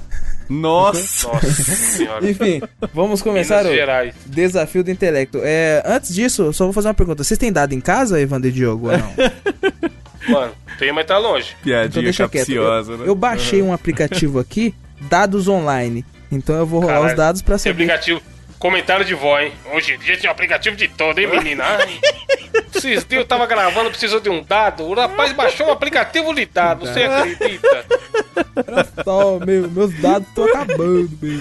Nossa! Nossa senhora. Enfim, vamos começar Minas o Gerais. desafio do intelecto. É, antes disso, só vou fazer uma pergunta. Vocês têm dado em casa, Evandro e Diogo, ou não? Mano, tem, mas tá longe. Então Piadinha deixa quieto. Eu, capciosa, né? eu baixei um aplicativo aqui, dados online. Então eu vou rolar Caralho, os dados pra Tem saber. aplicativo. Comentário de vó, hein? Hoje em dia tem um aplicativo de todo, hein, menina? Ai. Esses dias eu tava gravando, precisou de um dado. O rapaz baixou o aplicativo de dado, você acredita? Só, meu, meus dados estão acabando, meu.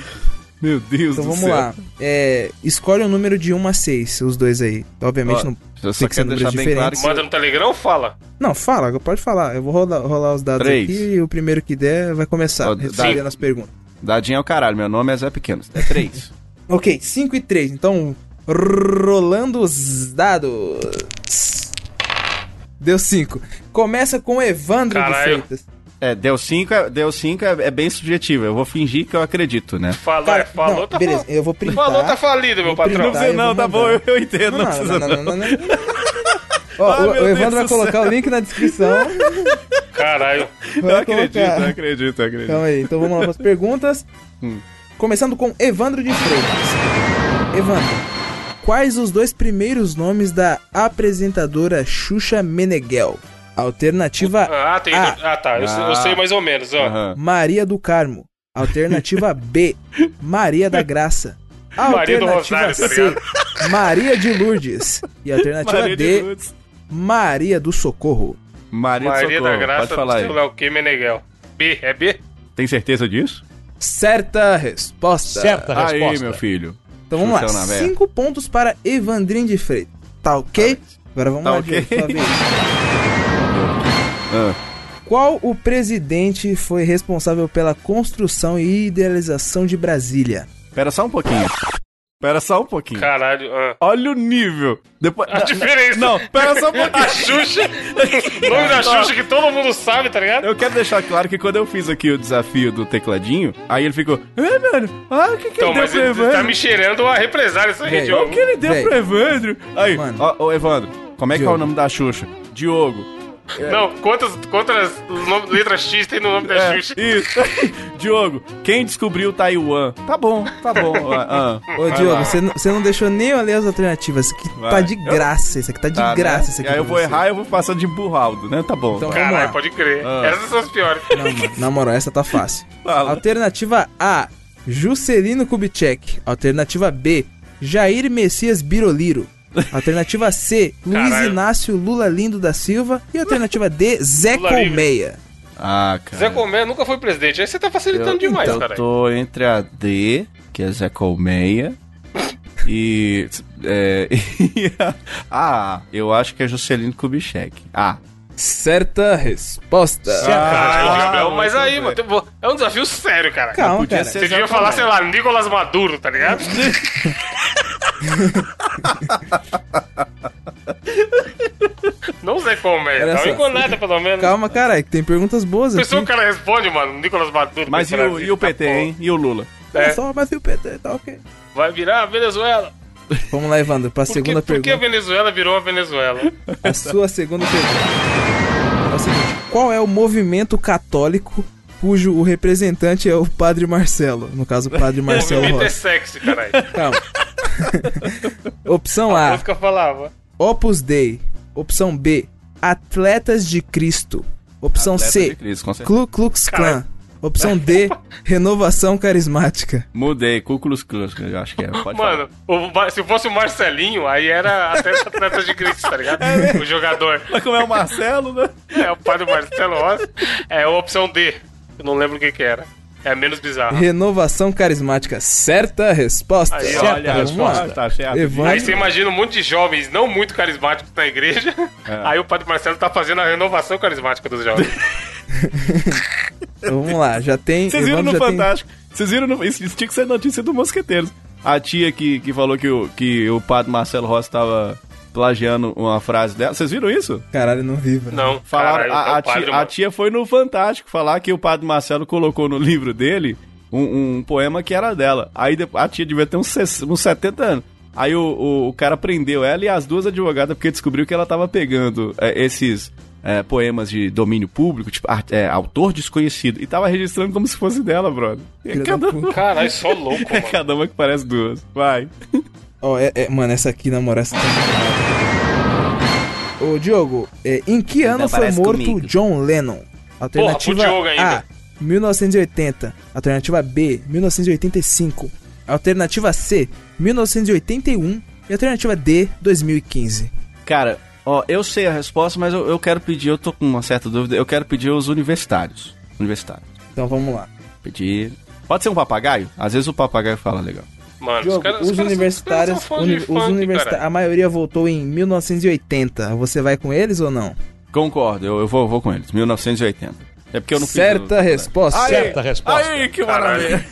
Meu Deus Então do vamos céu. lá. É, escolhe um número de 1 a 6, os dois aí. Obviamente Ó, não Eu tem que ser números bem claro diferentes. que... Manda no Telegram ou fala? Não, fala, pode falar. Eu vou rolar, rolar os dados Três. aqui e o primeiro que der vai começar Ó, respondendo as perguntas. Dadinho é o caralho, meu nome é Zé Pequeno. É três. Ok, 5 e 3. Então, rolando os dados. Deu 5. Começa com Evandro Caralho. de Freitas. é, deu cinco, é, deu cinco é, é bem subjetivo. Eu vou fingir que eu acredito, né? Falou, Cara, é, falou, não, tá beleza, falando. eu vou printar. Falou, tá falido, meu patrão. printar. eu vou tá mandar. bom, eu, eu entendo, não, Não, precisa não, não. não, não, não, não. Ó, Ai, o, o Evandro vai colocar céu. o link na descrição. Caralho. Vai Eu acredito, eu acredito, eu acredito. Calma aí, então vamos lá para as perguntas. Hum. Começando com Evandro de Freitas. Evandro, quais os dois primeiros nomes da apresentadora Xuxa Meneghel? Alternativa Ah, tem. A. Ah, tá. Eu, sei- eu Ah. sei mais ou menos, ó. Maria do Carmo. Alternativa B, Maria da Graça. Maria do Alternativa Rosário, tá C, Maria de Lourdes. E alternativa Maria D. Maria do Socorro. Maria, Maria Socorro, da Graça pode falar do Léo que Meneghel. B, é B? Tem certeza disso? Certa resposta. Certa Aí, resposta. meu filho. Então vamos Xuxa lá. Cinco pontos para Evandrinho de Freitas. Tá ok? Agora vamos Tá lá, ok. Diego, sua vez. Ah, Qual o presidente foi responsável pela construção e idealização de Brasília? pera só um pouquinho. Pera só um pouquinho. Caralho. ah. Olha o nível. Depois... A diferença. Não, pera só um pouquinho. A Xuxa. O nome da Xuxa que todo mundo sabe, tá ligado? Eu quero deixar claro que quando eu fiz aqui o desafio do tecladinho, aí ele ficou, é, mano, ah, o que que Então, ele deu mas pro ele Evandro? tá me cheirando a represária isso aí, Diogo. O que ele deu Véi. pro Evandro? Aí, Mano. ó, ô Evandro, como é que é Diogo. o nome da Xuxa? Diogo. Não, quantas, quantas letras X tem no nome da É, Xuxa? isso. Diogo, quem descobriu Taiwan? Tá bom, tá bom. Ah, ah, Ô, vai Diogo, você não, você não deixou nem eu ler as alternativas. Isso aqui Vai. tá de graça. Isso aqui tá de Tá, graça. né? Isso aqui aí eu vou você. errar e eu vou passar de burraldo, né? Tá bom. Então vai. vamos Caralho, lá. pode crer. Ah. Essas são as piores. Não, na moral, essa tá fácil. Fala. Alternativa A, Juscelino Kubitschek. Alternativa B, Jair Messias Biroliro. Alternativa C, Luiz Caralho. Inácio Lula Lindo da Silva. E alternativa D, Zé Lula livre. Colmeia. Ah, cara. Zé Comé nunca foi presidente. Aí você tá facilitando eu, demais, eu caralho. tô entre a D, que é Zé Colmeia, e. É, e a A. Eu acho que é Juscelino Kubitschek. A. Certa resposta. Caralho, Ah, Gabriel, mas aí, mano, é um desafio sério, cara. Calma, podia cara. ser- Você devia falar, sei lá, Nicolas Maduro, tá ligado? Não dá só. uma engonada pelo menos. Calma, caralho, que tem perguntas boas aqui. Que o cara responde, mano, Nicolas Maduro. Mas e o, e o tá PT, bom. hein? E o Lula? Olha É, só, mas e o PT? Tá ok. vai virar a Venezuela. Vamos lá, Evandro, pra Por, segunda que, por que a pergunta. Venezuela virou a Venezuela? A sua segunda pergunta. É o seguinte: qual é o movimento católico cujo o representante é o Padre Marcelo? No caso, o Padre O Marcelo movimento é Rossi. sexy, caralho. Calma. Opção A A, falava. Opus Dei. Opção B, Atletas de Cristo. Opção Atleta C, Cristo. Ku Klux Klan. Opção D, Renovação Carismática. Mudei, Cúculos Klux, eu acho que é. Pode Mano, o se fosse o Marcelinho, aí era até atleta de Cristo, tá ligado? O jogador. Mas como é o Marcelo, né? É o pai do Marcelo Rossi. É a opção D. Eu não lembro o que que era. É a menos bizarra. Renovação Carismática. Certa resposta. Aí, Certa olha, resposta, tá certo. Evandro. Aí você imagina um monte de jovens não muito carismáticos na igreja. É. Aí o padre Marcelo tá fazendo a renovação carismática dos jovens. Vamos lá, já tem. Vocês viram Evandro no tem- Fantástico. Vocês viram no. Isso, isso tinha que ser notícia do Mosqueteiros. A tia que, que falou que o, que o padre Marcelo Rossi tava plagiando uma frase dela. Vocês viram isso? Caralho, não vi, bro. Não, Falaram, caralho, a, é a padre, tia, a tia foi no Fantástico falar que o padre Marcelo colocou no livro dele um, um poema que era dela. Aí a tia devia ter uns, uns 70 anos. Aí o, o, o cara prendeu ela e as duas advogadas porque descobriu que ela tava pegando é, esses é, poemas de domínio público, tipo, art- é, autor desconhecido, e tava registrando como se fosse dela, brother. É cada. Caralho, só louco, é mano. cada uma que parece duas. Vai. Ó, é, é- mano, essa aqui, na moral, essa tá Ô, Diogo, é, em que ano foi morto comigo. John Lennon? Alternativa ainda. A, 1980. Alternativa B, 1985. Alternativa C, 1981. E alternativa D, 2015. Cara, ó, eu sei a resposta, mas eu, eu quero pedir, eu tô com uma certa dúvida, eu quero pedir os universitários. Universitários. Então vamos lá. Pedir Pode ser um papagaio? Às vezes o papagaio fala legal. Mano, Diogo, os universitários, os caras são fãs uni- de os funk, universita- cara. a maioria voltou em 1980. Você vai com eles ou não? Concordo, eu, eu vou, vou com eles. 1980. É porque eu não fiz Certa o- resposta. Aí, Certa resposta. Aí, que maravilha.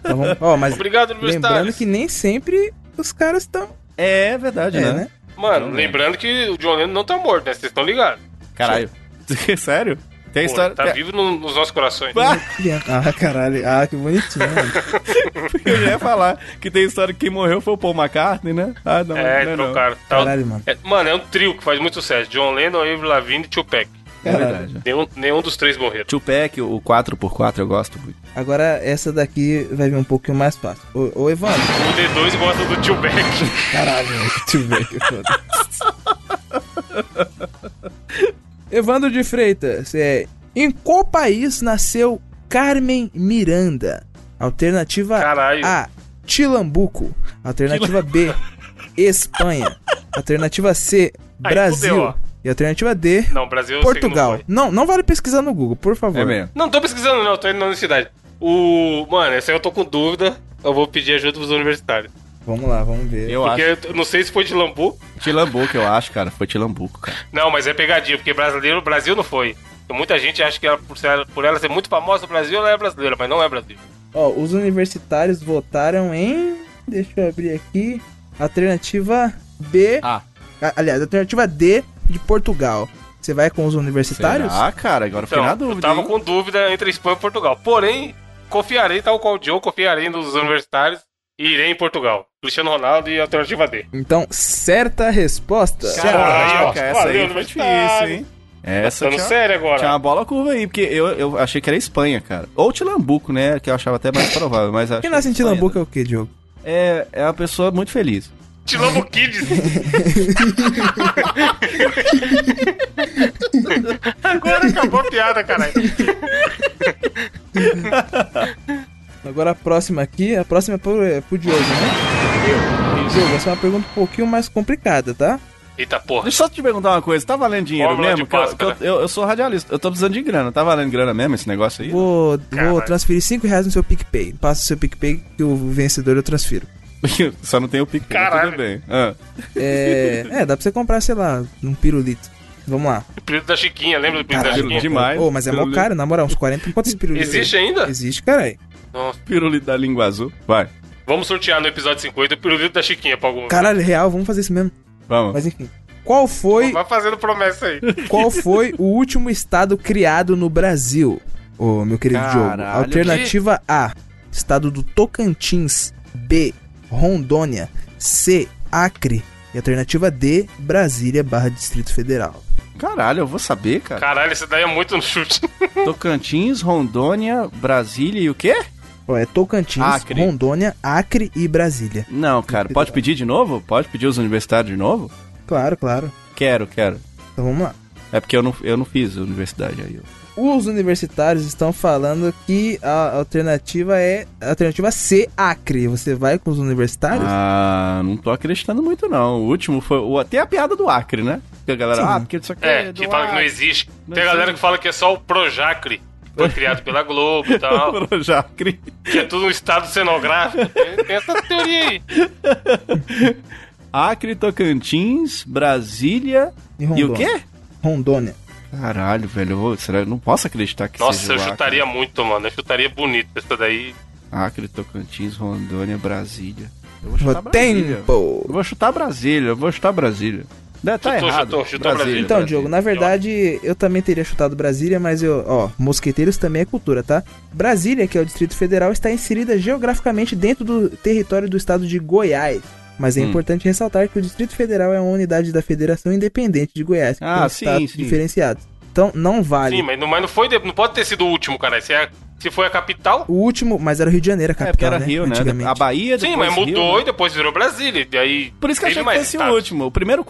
Então vamos- ó, mas Obrigado, lembrando universitários. que nem sempre os caras estão. É verdade, É, né? né? Mano, Não, lembrando que o John Lennon não tá morto, né? Vocês estão ligados. Caralho. Sério? Tem Pô, história. tá tem- vivo no- nos nossos corações. Ah, Ah, caralho. Ah, que bonitinho, mano. eu já ia falar que tem história que quem morreu foi o Paul McCartney, né? Ah, não, É, não, não. trocaram. Tá- Caralho, mano. é, mano, é um trio que faz muito sucesso. John Lennon, Avril Lavigne e Tupac. É Caralho. verdade. Nenhum, nenhum dos três morreram. Tupac, o 4x4 eu gosto muito. Agora essa daqui vai vir um pouquinho mais fácil. Ô, ô Evandro. O D2 gosta do Tupac. Caralho, que foda. Evandro de Freitas, é, em qual país nasceu Carmen Miranda? Alternativa Caralho. A, Tilambuco. Alternativa B, Espanha. Alternativa C, Aí Brasil. fudeu, ó. e alternativa D, Não, Brasil Portugal. não. Não, não vale pesquisar no Google, por favor. É mesmo. Não tô pesquisando, não, tô indo na universidade. O. Mano, esse aí eu tô com dúvida. Eu vou pedir ajuda pros universitários. Vamos lá, vamos ver. Eu Porque acho. eu não sei se foi de Lambu. Tilambuco, eu acho, cara. Foi Tilambuco, cara. Não, mas é pegadinha, porque brasileiro, Brasil não foi. Então, muita gente acha que ela, por, ser- por ela ser muito famosa no Brasil, ela é brasileira, mas não é brasileira. Ó, os universitários votaram em. Deixa eu abrir aqui. Alternativa B. Ah. A- Aliás, alternativa D de Portugal. Você vai com os universitários? Ah, cara, agora eu fiquei Então, na dúvida. eu tava hein? com dúvida entre Espanha e Portugal. Porém, confiarei, tal qual o Joe, confiarei nos universitários irei em Portugal. Cristiano Ronaldo e alternativa D. Então, certa resposta. Caraca, Valeu, essa aí foi difícil, hein? Essa Falando tinha, sério agora. tinha uma bola curva aí, porque eu, eu achei que era Espanha, cara. Ou Tilambuco, né? Que eu achava até mais provável, mas acho Quem nasce em Espanha, Tilambuco é o quê, Diogo? É, é uma pessoa muito feliz. Tilambo Kids. Agora acabou a piada, caralho. Agora a próxima aqui, a próxima é pro, é pro Diogo, né? Diogo, essa é uma pergunta um pouquinho mais complicada, tá? Eita porra. Deixa eu só te perguntar uma coisa, tá valendo dinheiro Fórmula mesmo? de Que eu, eu, eu- eu sou radialista, eu tô precisando de grana, tá valendo grana mesmo esse negócio aí? Vou, vou transferir 5 reais no seu PicPay. Passa o seu PicPay que o vencedor eu transfiro. Só não tem o pique, Caralho. tudo bem. Ah. É, é, dá pra você comprar, sei lá, um pirulito. Vamos lá. O período da Chiquinha, lembra do da Caralho, Chiquinha? demais. Ô, mas é mó Pirulito. caro, na moral, uns 40. Quantos pirulitos? Existe ainda? Existe, caralho. Nossa. Pirulito da língua azul. Vai, Vamos sortear no episódio 50 o pirulito da Chiquinha pra algum. Caralho, real, vamos fazer isso mesmo. vamos. Mas enfim. Qual foi, Vai fazendo promessa aí. qual foi o último estado criado no Brasil? Ô, meu querido Caralho, Diogo. Alternativa A, estado do Tocantins. B, Rondônia. C, Acre. E alternativa D, Brasília barra Distrito Federal. Caralho, eu vou saber, cara. Caralho, esse daí é muito no chute. Tocantins, Rondônia, Brasília e o quê? Ó, é Tocantins, Acre. Rondônia, Acre e Brasília. Não, cara, pode pedir de novo? Pode pedir os universitários de novo? Claro, claro. Quero, quero. Então vamos lá. É porque eu não, eu não fiz universidade aí. Os universitários estão falando que a alternativa é a alternativa C, Acre. Você vai com os universitários? Ah, não tô acreditando muito não. O último foi. O, tem a piada do Acre, né? Que a galera, Sim. ah, porque isso aqui É, do que fala que não Acre. existe. Não Tem a galera existe. que fala que é só o Projacre. Foi criado pela Globo e tal. Que é tudo um estado cenográfico. Tem, tem essa teoria aí. Acre, Tocantins, Brasília E e, o quê? Rondônia. Caralho, velho, será, eu não posso acreditar que Nossa, seja eu o Acre. chutaria muito, mano. Eu chutaria bonito essa daí. Acre, Tocantins, Rondônia, Brasília. Eu vou chutar Brasília. Tempo! Eu vou chutar Brasília, eu vou chutar Brasília. Tá Chutou, errado. chutou, chutou Brasília. Então, Brasília. Diogo, na verdade, eu também teria chutado Brasília, mas eu, ó, Mosqueteiros também é cultura, tá? Brasília, que é o Distrito Federal, está inserida geograficamente dentro do território do estado de Goiás. Mas é Hum. importante ressaltar que o Distrito Federal é uma unidade da Federação Independente de Goiás, que Ah, tem sim, sim. diferenciados. Então, não vale. Sim, mas não, mas não foi. Não pode ter sido o último, cara. Se, é, se foi a capital. O último, mas era o Rio de Janeiro, a É, capital, era né? Rio, né? Antigamente. A Bahia Sim, mas Rio, mudou né? e depois virou Brasília. E aí. Por isso que eu achei que fosse o último. O primeiro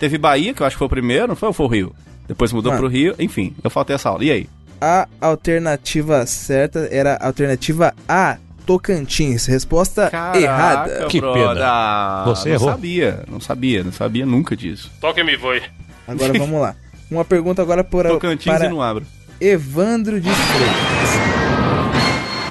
teve Bahia, que eu acho que foi o primeiro, não foi ou foi o Rio? Depois mudou Mano. pro Rio, enfim, eu faltei essa aula. E aí? A alternativa certa era a alternativa A, Tocantins. Resposta errada. Que pena. Ah, Você não errou. sabia, não sabia, não sabia nunca disso. Toque me foi. Agora vamos lá. Uma pergunta agora por, Tocantins para e não abro. Evandro de Freitas.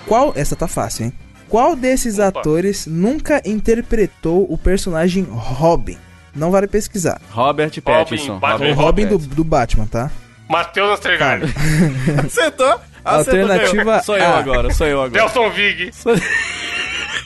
Qual. Essa tá fácil, hein? Qual desses Opa. atores nunca interpretou o personagem Robin? Não vale pesquisar. Robert Pattinson. Batman. O Robin do, do Batman, tá? Matheus Astergalho. Acertou? Alternativa Sou eu A. agora, sou eu agora. Nelson Vig.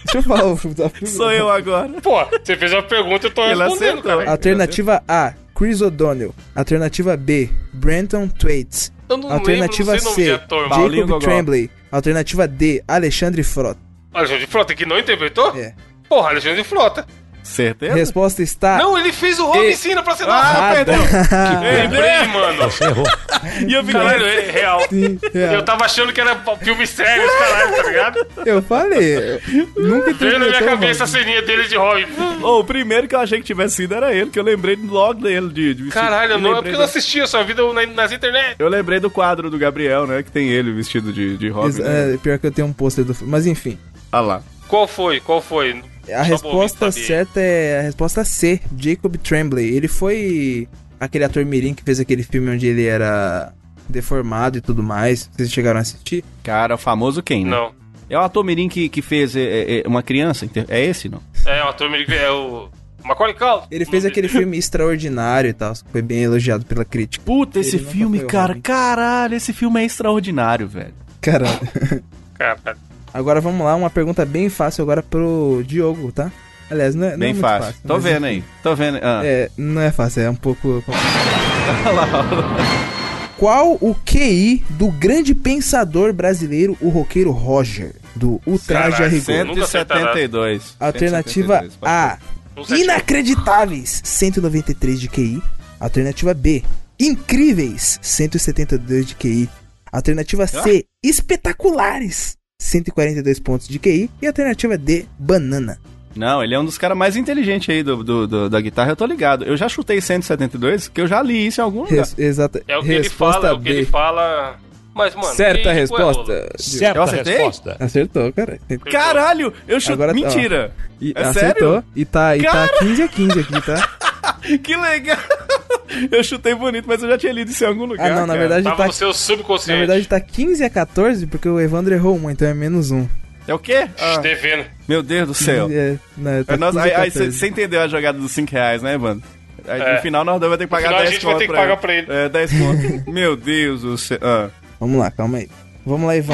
Deixa eu falar o. Sou eu agora. Pô, você fez uma pergunta, eu tô Ele respondendo, acertou. cara. Alternativa A, Chris O'Donnell. Alternativa B, Brenton Thwaites. Eu não Alternativa lembro, C, ator, Jacob Gogol. Tremblay. Alternativa D, Alexandre Frota. Alexandre Frota, que não interpretou? É. Porra, Alexandre Frota. Certeza? Resposta está Não, ele fez o Robin E- Cena pra ser Ah, nossa. perdeu. Lembrei, mano. E eu fiquei... Caralho, é real. Sim, é. Eu tava achando que era filme sério, os caralho, tá ligado? Eu falei. Nunca Veio na minha cabeça a ceninha dele de Robin. Ô, o primeiro que eu achei que tivesse sido era ele, que eu lembrei logo dele de... de Caralho, eu não, é porque eu não assistia sua vida na- nas internet. Eu lembrei do quadro do Gabriel, né? Que tem ele vestido de, de Robin. Ex- né? é, pior que eu tenho um pôster do filme. Mas enfim. Ah lá. Qual foi? Qual foi? A Só resposta certa é a resposta C, Jacob Tremblay. Ele foi aquele ator mirim que fez aquele filme onde ele era deformado e tudo mais. Vocês chegaram a assistir? Cara, o famoso quem, né? Não. É o ator mirim que, que fez é, é, é, uma criança? É esse, não? É, o ator americano, é o Macaulay Culkin. Ele fez aquele filme extraordinário e tal, que foi bem elogiado pela crítica. Puta, esse Ele filme, cara, caralho, esse filme é extraordinário, velho. Caralho. Caralho. Agora vamos lá, uma pergunta bem fácil agora pro Diogo, tá? Aliás, não é, não é Bem muito fácil. fácil. Tô vendo aí, tô vendo. Ah. É, não é fácil, é um pouco. Qual o QI do grande pensador brasileiro, o roqueiro Roger, do Ultraje a Caralho, Rigor? cento- Nunca acertará. 172. Alternativa 172, pode A, inacreditáveis, 193 de QI. Alternativa B, incríveis, 172 de QI. Alternativa C, espetaculares, 142 pontos de QI. E alternativa D, banana. Não, ele é um dos caras mais inteligentes aí do, do- do- da guitarra, eu tô ligado. Eu já chutei 172, que eu já li isso em algum lugar. Res, exata, É o que ele resposta fala, é o que ele fala. Mas, mano. Certa quem- resposta. é Certa Eu acertei? resposta. Acertou, cara. Caralho, eu chutei. Agora- ó. Mentira! E, É acertou. sério? E tá, e tá 15 a 15 aqui, tá? Que legal! Eu chutei bonito, mas eu já tinha lido isso em algum lugar. Ah, não, na cara. verdade Tava tá. no seu Na subconsciente. verdade tá 15 a 14 porque o Evandro errou um, então é menos um. É o quê? Ah, Devendo. meu Deus do céu. É, não, tá É, nós- 15 a aí aí 14. você entendeu a jogada dos 5 reais, né, mano? Aí, É. No final nós dois vamos ter que pagar final a 10 gente vai ter que pra pagar pra ele. É, 10 conto. Meu Deus do céu. Ah. Vamos lá, calma aí. Vamos lá, Ivan.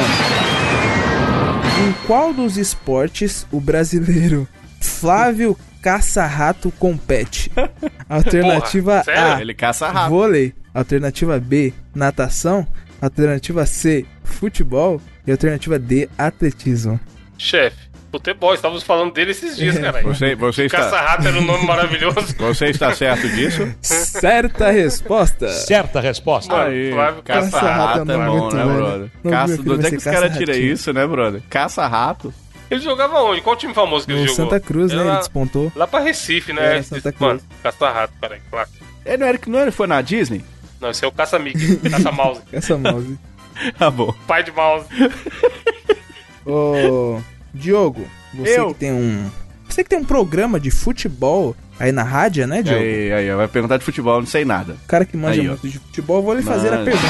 Em qual dos esportes o brasileiro Flávio Caça-Rato compete? Alternativa Porra, sério? A, Ele caça rápido. vôlei. Alternativa B, natação. Alternativa C, futebol. E alternativa D, atletismo. Chefe, futebol, estávamos falando dele esses dias, É, caralho. Você, você, está, Caça-rato era um nome maravilhoso. você está certo disso? Certa resposta. Certa resposta. Aí, caça-rato Caça-rato é é bom, né, brother? Não Caça, onde é que os caras tiram isso, né, brother? Caça-rato? Ele jogava onde? Qual time famoso que ele No jogou? Santa Cruz, né? Ele despontou. lá pra Recife, né? Esse- Santa Mano, Cruz. caça-rato, peraí, claro. Ele não era, não era foi na Disney? Não, esse é o caça-mic, caça-mouse. Essa mouse. Ah, bom. Pai de mouse. Ô, Diogo, você Eu? que tem um. Você que tem um programa de futebol aí na rádio, né, Diogo? Aí, aí, vai perguntar de futebol, não sei nada. O cara que manja Aí, muito de futebol, eu vou lhe fazer a pergunta.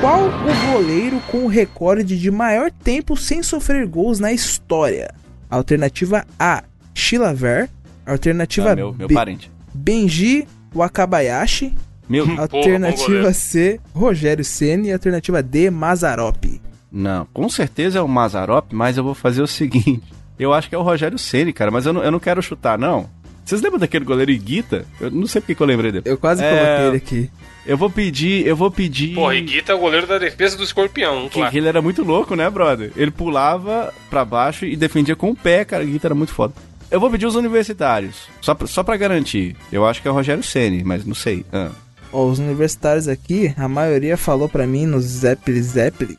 Qual o goleiro com o recorde de maior tempo sem sofrer gols na história? Alternativa A, Chilaver. Alternativa Ah, meu, meu B, parente. Benji Wakabayashi. Meu, Alternativa. C, Rogério Ceni. E alternativa D, Mazarop. não, com certeza é o Mazarop, mas eu vou fazer o seguinte. Eu acho que é o Rogério Ceni, cara, mas eu não, eu não quero chutar, não. Vocês lembram daquele goleiro Iguita? Eu não sei porque que eu lembrei dele. Eu quase É, coloquei ele aqui. Eu vou pedir, eu vou pedir... Porra, Iguita é o goleiro da defesa do escorpião, Que claro. ele era muito louco, né, brother? Ele pulava pra baixo e defendia com o pé, cara. O Guita era muito foda. Eu vou pedir os universitários, só pra, só pra garantir. Eu acho que é o Rogério Ceni, mas não sei. Ah. Ó, os universitários aqui, a maioria falou pra mim nos Zeppelin Zeppelin.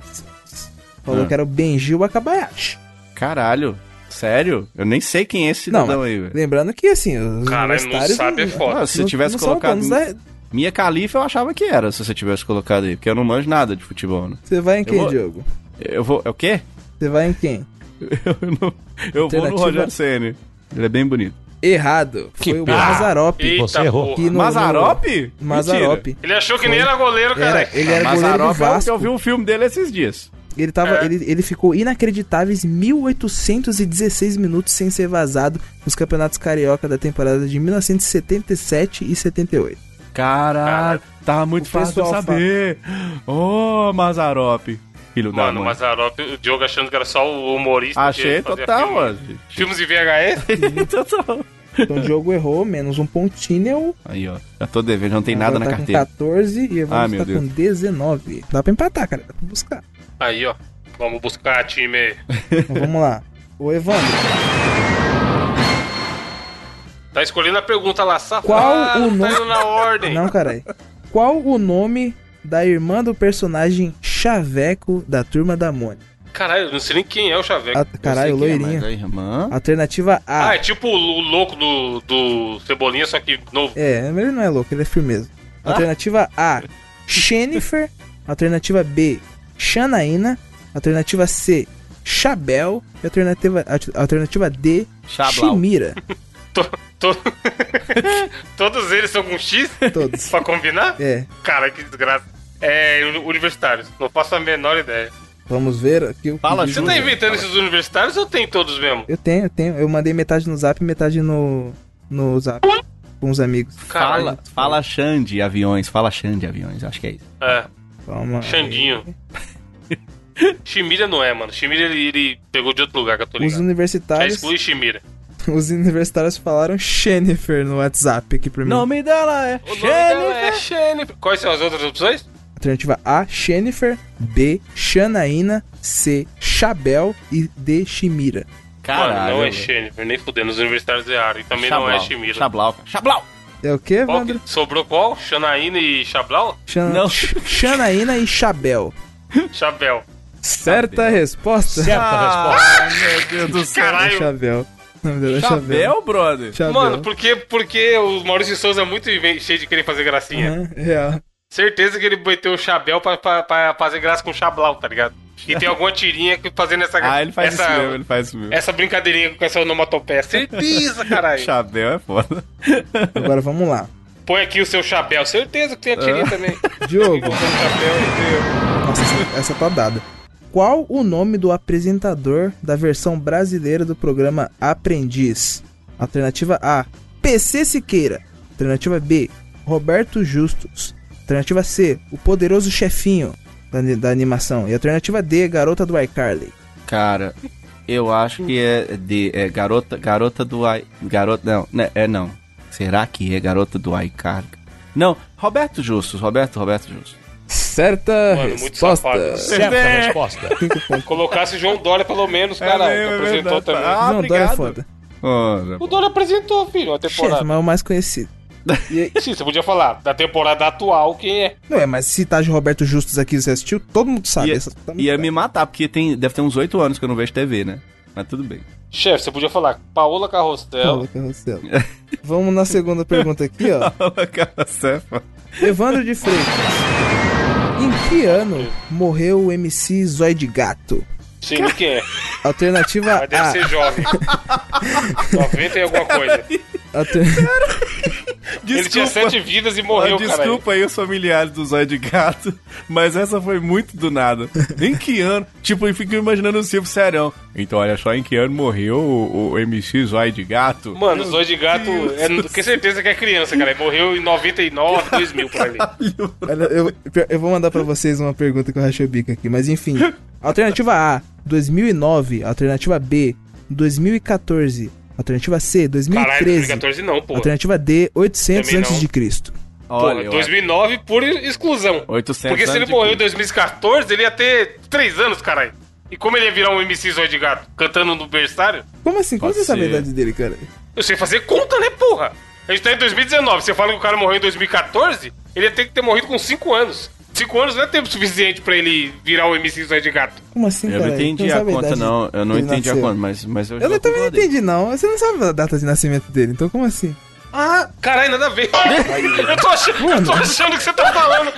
Falou Ah. que era o Benji Wakabayashi. Caralho, sério? Eu nem sei quem é esse Não, cidadão mas aí, velho. lembrando que assim, os Cara, não universitários. sabe é foda. Ah, se você tivesse colocado- da- Mia Khalifa eu achava que era, se você tivesse colocado aí, porque eu não manjo nada de futebol, né? Você vai em quem, vou- Diogo? Eu vou. É o quê? Você vai em quem? Eu, não- eu vou no Rogério Ceni. Ele é bem bonito. Errado. Que Foi o. Mazarop. Você errou. no- Mazarop? no- Mazarop. Ele achou que nem era goleiro, cara. Era, ele era goleiro do Mazarop é Vasco. eu vi um filme dele esses dias. Ele, tava, É. ele, ele ficou inacreditáveis 1816 minutos sem ser vazado nos campeonatos carioca da temporada de 1977 e 78. Caralho, tava muito O fácil de saber. Ô, Mazarop. Filho da Mano, mãe. Mazarop, o Diogo achando que era só o humorista. Achei total, filme. mano. Filmes em VHS? total. Então o Diogo errou, menos um pontinho. Aí, ó. Já tô devendo, não tem nada na tá carteira. com 14 e o Ah, Evandro meu tá com 19. Dá pra empatar, cara. Dá pra buscar. Aí, ó. Vamos buscar time. Então, vamos lá. Ô, Evandro, Tá escolhendo a pergunta lá, safado. Qual o Tá nome- indo na ordem. não, caralho. Qual o nome da irmã do personagem Chaveco da Turma da Mônica? Caralho, eu não sei nem quem é o Chaveco. A- caralho, é, loirinho. a irmã... Alternativa A. Ah, é tipo o, louco do, do Cebolinha, só que novo. É, mas ele não é louco, ele é firmeza. Alternativa A, Jennifer. Alternativa B, Xanaína. Alternativa C, Chabel. E alternativa, alternativa D. Chimira. To- to- Todos eles são com X Todos. pra combinar? É, Cara, que desgraça. É, uni- universitários. Não faço a menor ideia. vamos ver aqui o que Fala. Você tá inventando esses universitários ou tem todos mesmo? Eu tenho, eu tenho. Eu mandei metade no zap e metade no, no zap. Com os amigos. Caralho. Fala, fala Xande aviões, fala Xande aviões, acho que é isso. É, Calma. Xandinho. Shimira não é, mano. Shimira ele, ele pegou de outro lugar que eu tô Os ligado. Já universitários, exclui Shimira. os universitários falaram Jennifer no WhatsApp aqui pra mim. O nome dela é O nome dela é Jennifer. Quais são as outras opções? Alternativa A, Jennifer. B, Xanaína. C, Chabel. E D, Chimira. Caralho. Mano, não é. Jennifer, nem fudendo. Os universitários erraram. E também não é Xablau. Shimira. Xablau, cara. Xablau! É o que, Qual Evandro? que- Sobrou qual? Xanaína e Xablau? Xan... Não. Xanaína e Chabel. Chabel. Certa resposta. Ah, meu Deus do céu. Caralho. Chabel. Chabel, brother? Chabel. Mano, porque, porque o Maurício Souza é muito cheio de querer fazer gracinha. Aham, real. Certeza que ele meteu o Chabel pra, pra, pra fazer graça com o Chablau, tá ligado? E tem alguma tirinha que fazendo essa Ah, ele faz essa, isso mesmo, ele faz isso mesmo. essa brincadeirinha com essa onomatopeia. Certeza, caralho. Chabel é foda. Agora vamos lá. Põe aqui o seu chapéu. Certeza que tem a tirinha também. Diogo. Com o chapéu. Nossa, essa, essa tá dada. Qual o nome do apresentador da versão brasileira do programa Aprendiz? Alternativa A, PC Siqueira. Alternativa B, Roberto Justus. Alternativa C, o poderoso chefinho da, da animação. E alternativa D, garota do iCarly. Cara, eu acho que é de é garota, garota do i, garota não, né, é não. Será que é garota do iCar? Não, Roberto Justus, Roberto, Roberto Justus. Certa Mano, muito resposta. safado. Certa resposta. Cinco pontos. Colocasse João Dória pelo menos, cara. mesmo, que é apresentou verdade. também. Ah, Não, Dória é foda. Ora, O Dória apresentou, filho, a Chefe, temporada. mas é o mais conhecido. E aí- Sim, você podia falar da temporada atual, quem é? não é, mas se tá de Roberto Justus aqui você assistiu, todo mundo sabe. ia, Essa tá ia me matar, porque tem, deve ter uns 8 anos que eu não vejo TV, né? Mas tudo bem. Chefe, você podia falar Paola Carrossel. Fala, Carrossel. Vamos na segunda pergunta aqui, ó. Cara, cefa. Evandro de Freitas. Em que ano morreu o MC Zóio de Gato? Sim, quem é? Alternativa Mas deve A. ser jovem. 90 e alguma coisa. Alter- Ele tinha sete vidas e morreu, Ah, cara. Desculpa aí os familiares do Zóio de Gato, mas essa foi muito do nada. Em que ano? Tipo, eu fico imaginando o Silvio Serão. Então, olha só, em que ano morreu o, o MC Zóio de Gato? Mano, o Zóio de Gato, é, com certeza que é criança, cara. Ele morreu em 99, 2000 por ali. Olha, eu, eu vou mandar pra vocês uma pergunta que eu rachei o bico aqui, mas enfim. Alternativa A, 2009. Alternativa B, 2014. Alternativa C, Caralho, 2013. 2014 não, pô. Alternativa D, 800 Também não. antes de Cristo. Olha, Pô, eu 2009 por exclusão. 800 Porque se ele morreu em Cristo. 2014, ele ia ter 3 anos, caralho. E como ele ia virar um MC Zóio de Gato cantando no berçário? Como assim? Como você sabe a idade dele, cara? Eu sei fazer conta, né, porra? A gente tá em 2019. Você fala que o cara morreu em 2014, ele ia ter que ter morrido com 5 anos. 5 anos não é tempo suficiente pra ele virar um MC Zóio de Gato. Como assim, Eu cara? não entendi Você a conta, não. Eu não entendi a nasceu? conta, mas, mas eu Eu já também não entendi, não. Você não sabe a data de nascimento dele, então como assim? Ah, caralho, nada a ver. eu, tô achando, eu tô achando que você tá falando.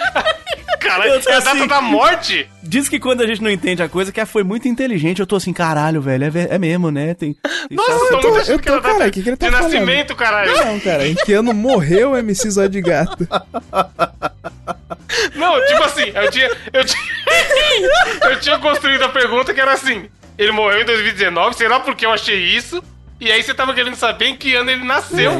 Caralho, é a data assim. da morte? Diz que quando a gente não entende a coisa, que é- foi muito inteligente. Eu tô assim, caralho, velho, é, é mesmo, né? Tem, tem Nossa, eu tô eu tô, cara, data que que ele tá de falando? nascimento, caralho. Não, cara, em que ano morreu o MC Zóio de Gato? Não, tipo assim, eu tinha. Eu tinha, eu tinha construído a pergunta que era assim: ele morreu em 2019, sei lá porque eu achei isso. E aí você tava querendo saber em que ano ele nasceu.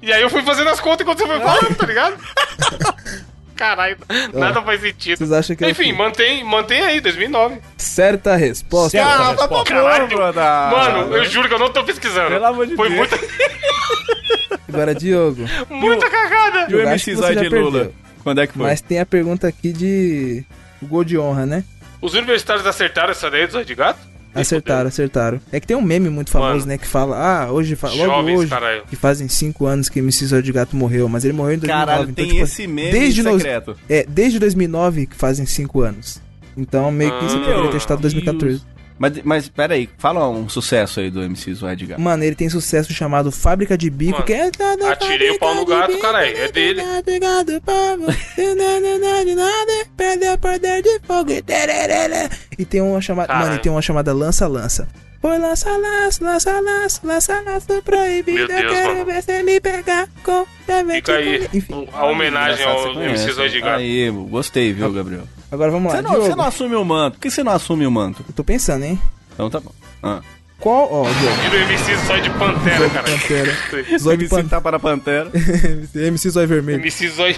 E aí eu fui fazendo as contas enquanto você foi falando, tá ligado? Caralho, nada faz sentido. Vocês acham que é Enfim, mantém, mantém aí, 2009. Certa resposta. Cara, tá bom, Caralho, brother. Mano, eu juro que eu não tô pesquisando. Pelo amor de Foi Deus. muita, Agora, Diogo. muita cagada. E o MC já de Lula? perdeu. Quando é que foi? Mas tem a pergunta aqui de. O gol de honra, né? Os universitários acertaram essa daí do Zóio de Gato? Acertaram, acertaram. É que tem um meme muito famoso, Mano. né? Que fala, ah, hoje, fa- logo Jovens, hoje, caralho. que fazem 5 anos que MC Zóio de Gato morreu, mas ele morreu em 2009. Caralho, então, tem tipo, esse meme desde no- secreto. É, desde 2009 que fazem 5 anos. Então, meio que isso Ah, poderia meu ter estado 2014. Mas, mas pera aí, fala um sucesso aí do MC Zóio de Gato. Mano, ele tem sucesso chamado Fábrica de Bico, Mano, que é... atirei o pau no gato, de caralho, bico, é dele. Perdeu o poder de fogo. E tem uma chamada... Mano, e tem uma chamada Lança Lança. Foi lança, lança, lança, lança, lança, lança proibido. Meu Deus, eu quero mano. ver você me pegar com Fica aí Enfim, a homenagem ao MC conhece. Zóio de Gato. Aí, gostei, viu, Gabriel? agora vamos lá. Você não, Diogo, você não assume o manto. Por que você não assume o manto? Eu tô pensando, hein? Então tá bom. Ah. Qual... Ó, Diogo. Do MC Zóio de Pantera, cara. Pantera. Zóio de MC Pantera. tapa na pantera. MC Zóio Vermelho. MC Zóio,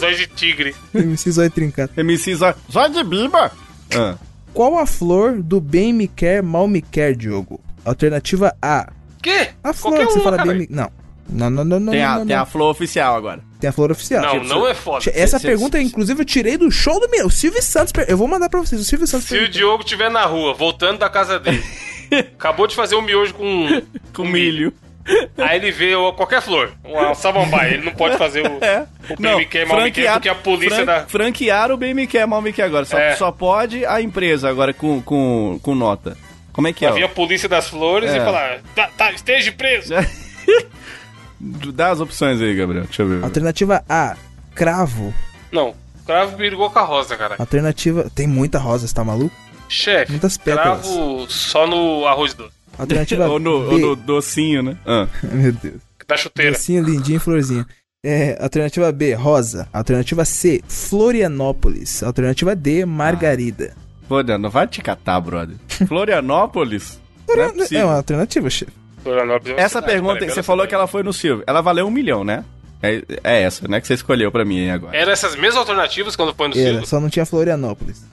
Zóio de Tigre. MC Zóio Trincado. MC Zóio... Zóio de Biba! Ah. Qual a flor do bem me quer, mal me quer, Diogo? Alternativa A. Quê? A flor Qualquer que você uma, fala cara. bem me... Não. Não, não, não, não, Tem, não, a, não, tem não. a flor oficial agora. Tem a flor oficial. Não, Tipo, não é foda. Essa Cê- pergunta, cê- inclusive, eu tirei do show do meu. O Silvio Santos. Eu vou mandar pra vocês. O Silvio Santos. Se o. Diogo estiver na rua, voltando da casa dele, acabou de fazer um miojo com, Com milho. Aí ele vê qualquer flor, uma samambaia. Ele não pode fazer o, É. o bem me quer, mal me quer, porque a polícia fran- da... Franquear o bem me quer, mal me quer agora. Só, É. só pode a empresa agora com, com, com nota. Como é que é? Havia a polícia das flores É. e falar, tá, tá, esteja preso. Dá as opções aí, Gabriel. Deixa eu ver. Alternativa A. Cravo. Não, cravo brigou com a rosa, cara. Alternativa. Tem muita rosa, você tá maluco? Chefe, Muitas pétalas. cravo só no arroz doce, Alternativa ou, no, B. ou no docinho, né? Ah. Meu Deus. da chuteira. Docinho, lindinho, florzinha. É, alternativa B, rosa. Alternativa C, Florianópolis. Alternativa D, Margarida. Pô, não vai te catar, brother. Florianópolis? Não é é, uma alternativa, chefe. Florianópolis é uma Essa cidade, pergunta, você falou essa que ela foi no Silvio. Ela valeu um milhão, né? É, é essa, né? Que você escolheu pra mim aí agora. Era essas mesmas alternativas quando foi no Era, Silvio? só não tinha Florianópolis.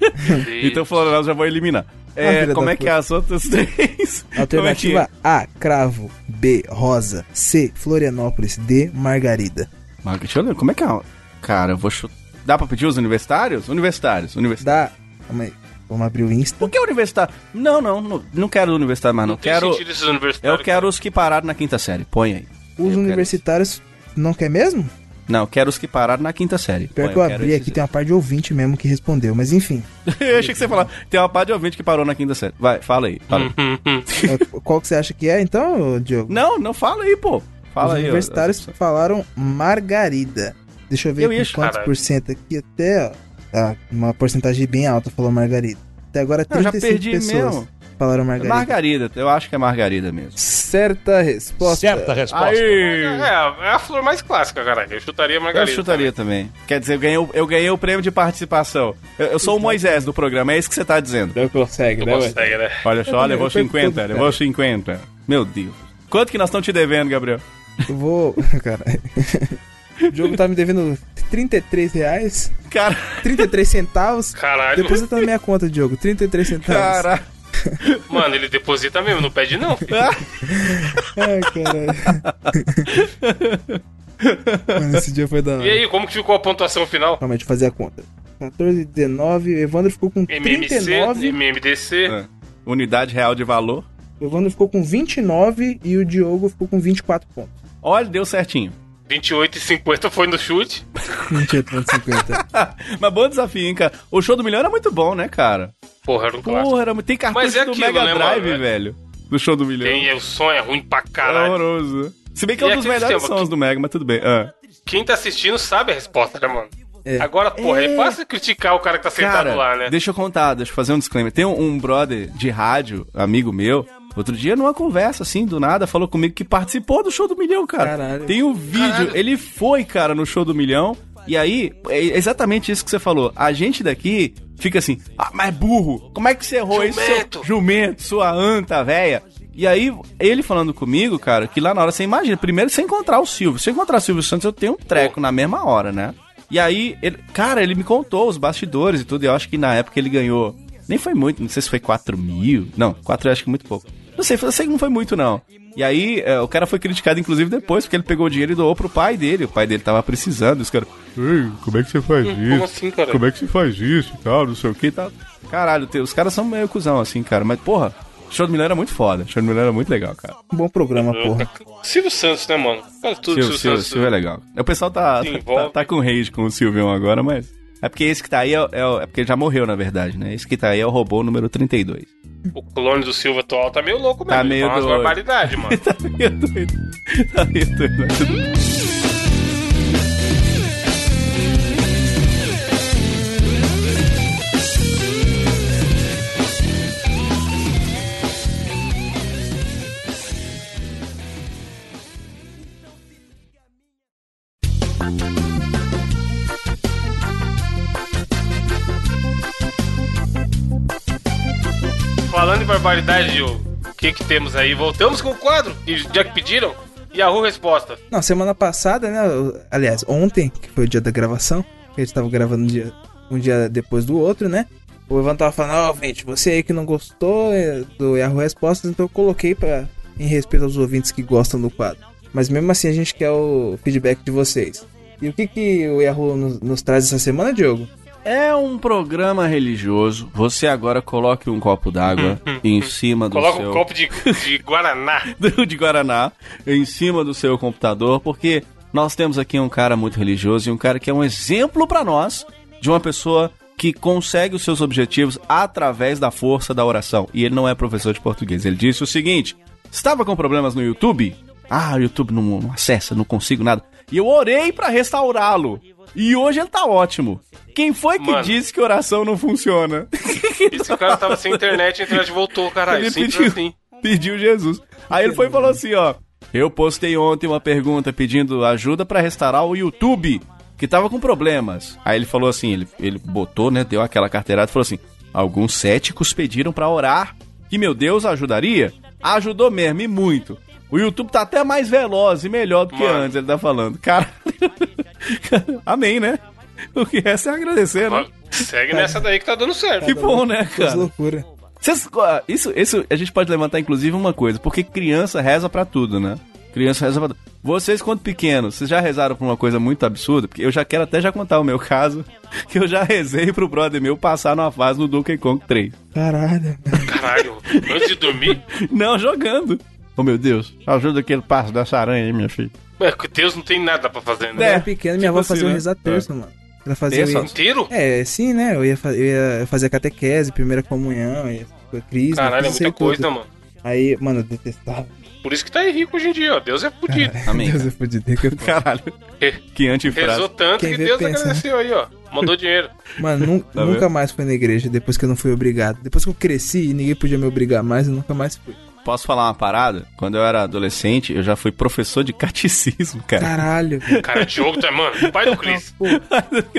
Então Florianópolis já vou eliminar. Ah, É, como é que é as outras três? Alternativa é A, cravo. B, rosa. C, Florianópolis. D, Margarida. é? Mas Deixa eu ver, como é que é? Cara, eu vou chutar. Dá pra pedir os universitários? Universitários, universitários. Dá. Calma aí. Vamos abrir o Insta. Por que universitário? Não, não, não, não quero universitário mais, não. Não quero, sentido esses universitários. eu quero os que pararam na quinta série. Põe aí. Eu Os quero universitários não quer mesmo? Não, eu quero os que pararam na quinta série. Pior Põe, que eu quero abri aqui, tem uma parte de ouvinte mesmo que respondeu. Mas enfim. eu achei que você ia falar. Tem uma parte de ouvinte que parou na quinta série. Vai, fala aí. Fala aí. É, Qual que você acha que é, então, Diogo? Não, não fala aí, pô. Fala Os aí. ó. universitários falaram Margarida. Deixa eu ver Eu quantos caralho. por cento aqui até, ó. Ah, uma porcentagem bem alta falou Margarida. Até agora Eu já 35 perdi pessoas mesmo. Falaram É Margarida. Margarida, eu acho que é Margarida mesmo. Certa resposta. Certa resposta. Aí! É, é a flor mais clássica, caralho. Eu chutaria Eu Margarida. chutaria também. Quer dizer, eu ganhei, o- eu ganhei o prêmio de participação. Eu, eu sou o Moisés do programa, é isso que você tá dizendo. Não consegue, Não consegue, né? Olha só, levou Eu perco 50, tudo, levou 50. Meu Deus. Quanto que nós estamos te devendo, Gabriel? Eu vou. Cara. o jogo tá me devendo 33 reais, Cara, 33 centavos. Caralho. Deposita na minha conta, Diogo. 33 centavos. cara. Mano, ele deposita mesmo, não pede não. filho. Ai, caralho. Mano, esse dia foi da hora. E aí, como que ficou a pontuação final? Calma deixa eu fazer a conta. 14, 19. O Evandro ficou com MMC, 39. MMDC. É. Unidade real de valor. O Evandro ficou com 29 e o Diogo ficou com 24 pontos. Olha, deu certinho. 28 e 50 foi no chute. 28,50. Mas bom desafio, hein, cara. O show do milhão era muito bom, né, cara? Porra, era um clássico. Porra, era... muito- tem cartucho é do Mega né, Drive, mano? velho. Do show do milhão. Tem, o som é ruim pra É caralho. horroroso. Se bem que é E um dos melhores sistema sons do Mega, mas tudo bem. Ah. Quem tá assistindo sabe a resposta, né, mano? É. Agora, porra, é fácil criticar o cara que tá sentado Cara, lá, né? deixa eu contar, deixa eu fazer um disclaimer. Tem um, um brother de rádio, amigo meu, outro dia numa conversa assim, do nada, falou comigo que participou do show do milhão, cara. Caralho. Tem um vídeo, Caralho. ele foi, cara, no show do milhão, E aí, é exatamente isso que você falou. A gente daqui fica assim, ah, mas burro, como é que você errou isso? Jumento. Seu jumento, sua anta, véia. E aí, ele falando comigo, cara, que lá na hora você imagina, primeiro você encontrar o Silvio. Se eu encontrar o Silvio Santos, eu tenho um treco na mesma hora, né? E aí, ele, cara, ele me contou os bastidores e tudo, e eu acho que na época ele ganhou. Nem foi muito, não sei se foi 4 mil. Não, 4 eu acho que muito pouco. Não sei, eu sei que não foi muito, não. E aí, é, o cara foi criticado, inclusive, depois, porque ele pegou o dinheiro e doou pro pai dele. O pai dele tava precisando. Os caras, ei, como é que você faz Como isso? assim, cara? Como é que você faz isso e tal, não sei o que e tal. Caralho, os caras são meio cuzão, assim, cara. Mas, porra, show do Milão era muito foda. Show do Milão era muito legal, cara. Bom programa, porra. Silvio Santos, né, mano? Cara, tudo Silvio, Silvio, Silvio, Santos. Silvio é legal. O pessoal tá, tá, tá, tá com rage com o Silvião agora, mas... É porque esse que tá aí é, é, é porque ele já morreu, na verdade, né? Esse que tá aí é o robô número 32. O clone do Silvio atual tá meio louco mesmo. Tá meio umas doido. barbaridades, mano. tá meio doido. Tá meio doido, barbaridade, Diogo, o que que temos aí? Voltamos com o quadro, já que pediram. Yahoo Resposta. Não, semana passada, né? Aliás, ontem, que foi o dia da gravação, que a gente tava gravando um dia, um dia depois do outro, né? O Ivan tava falando, ó, gente, você aí que não gostou é, do Yahoo Respostas, então eu coloquei pra, em respeito aos ouvintes que gostam do quadro. Mas mesmo assim a gente quer o feedback de vocês. E o que que o Yahoo nos, nos traz essa semana, Diogo? É um programa religioso. Você agora coloque um copo d'água em cima do Coloca seu... um copo de, de Guaraná. de Guaraná em cima do seu computador, porque nós temos aqui um cara muito religioso e um cara que é um exemplo pra nós de uma pessoa que consegue os seus objetivos através da força da oração. E ele não é professor de português. Ele disse o seguinte: estava com problemas no YouTube? Ah, o YouTube não, não acessa, não consigo nada. E eu orei pra restaurá-lo. E hoje ele tá ótimo. Quem foi que Mano. disse que oração não funciona? Esse cara tava sem internet a internet voltou, caralho. Ele pediu, assim. pediu Jesus. Aí ele foi e falou assim, ó. Eu postei ontem uma pergunta pedindo ajuda pra restaurar o YouTube, que tava com problemas. Aí ele falou assim, ele, ele botou, né, deu aquela carteirada e falou assim: "Alguns céticos pediram pra orar, que meu Deus ajudaria?" Ajudou mesmo e muito. O YouTube tá até mais veloz e melhor do que Mano. antes, ele tá falando. Cara, amém, né? O que resta é agradecer, né? Segue nessa daí que tá dando certo. Que bom, né, Que cara? loucura. Vocês- ah, isso, isso a gente pode levantar, inclusive, uma coisa, porque criança reza pra tudo, né? Criança reza pra tudo. Vocês, quando pequenos, vocês já rezaram pra uma coisa muito absurda? Porque eu já quero até já contar o meu caso, que eu já rezei pro brother meu passar numa fase no Donkey Kong 3. Caralho. Caralho, antes de dormir, Não, jogando. Oh, meu Deus, ajuda aquele passo dessa aranha aí, minha filha. é, que Deus não tem nada pra fazer, né? eu É, era pequeno, minha tipo avó fazia assim, o né? rezar terço, mano. Ela fazia Terço? o... Inteiro? É, sim, né? Eu ia, fa- eu ia fazer a catequese, primeira comunhão, ia crisma. Caralho, é aí muita coisa, tudo. mano. Aí, mano, eu detestava. Por isso que tá rico hoje em dia, ó. Deus é fudido. Amém. Deus é fudido. que eu- Caralho, que antifrase. Rezou tanto Quem que Deus pensa, né? agradeceu aí, ó. Mandou dinheiro. Mano, nu- Tá nunca vendo? mais fui na igreja depois que eu não fui obrigado. Depois que eu cresci e ninguém podia me obrigar mais, eu nunca mais fui. Posso falar uma parada? Quando eu era adolescente, eu já fui professor de catecismo, cara. Caralho. Cara, Diogo tá, mano, pai do Cris. Pô,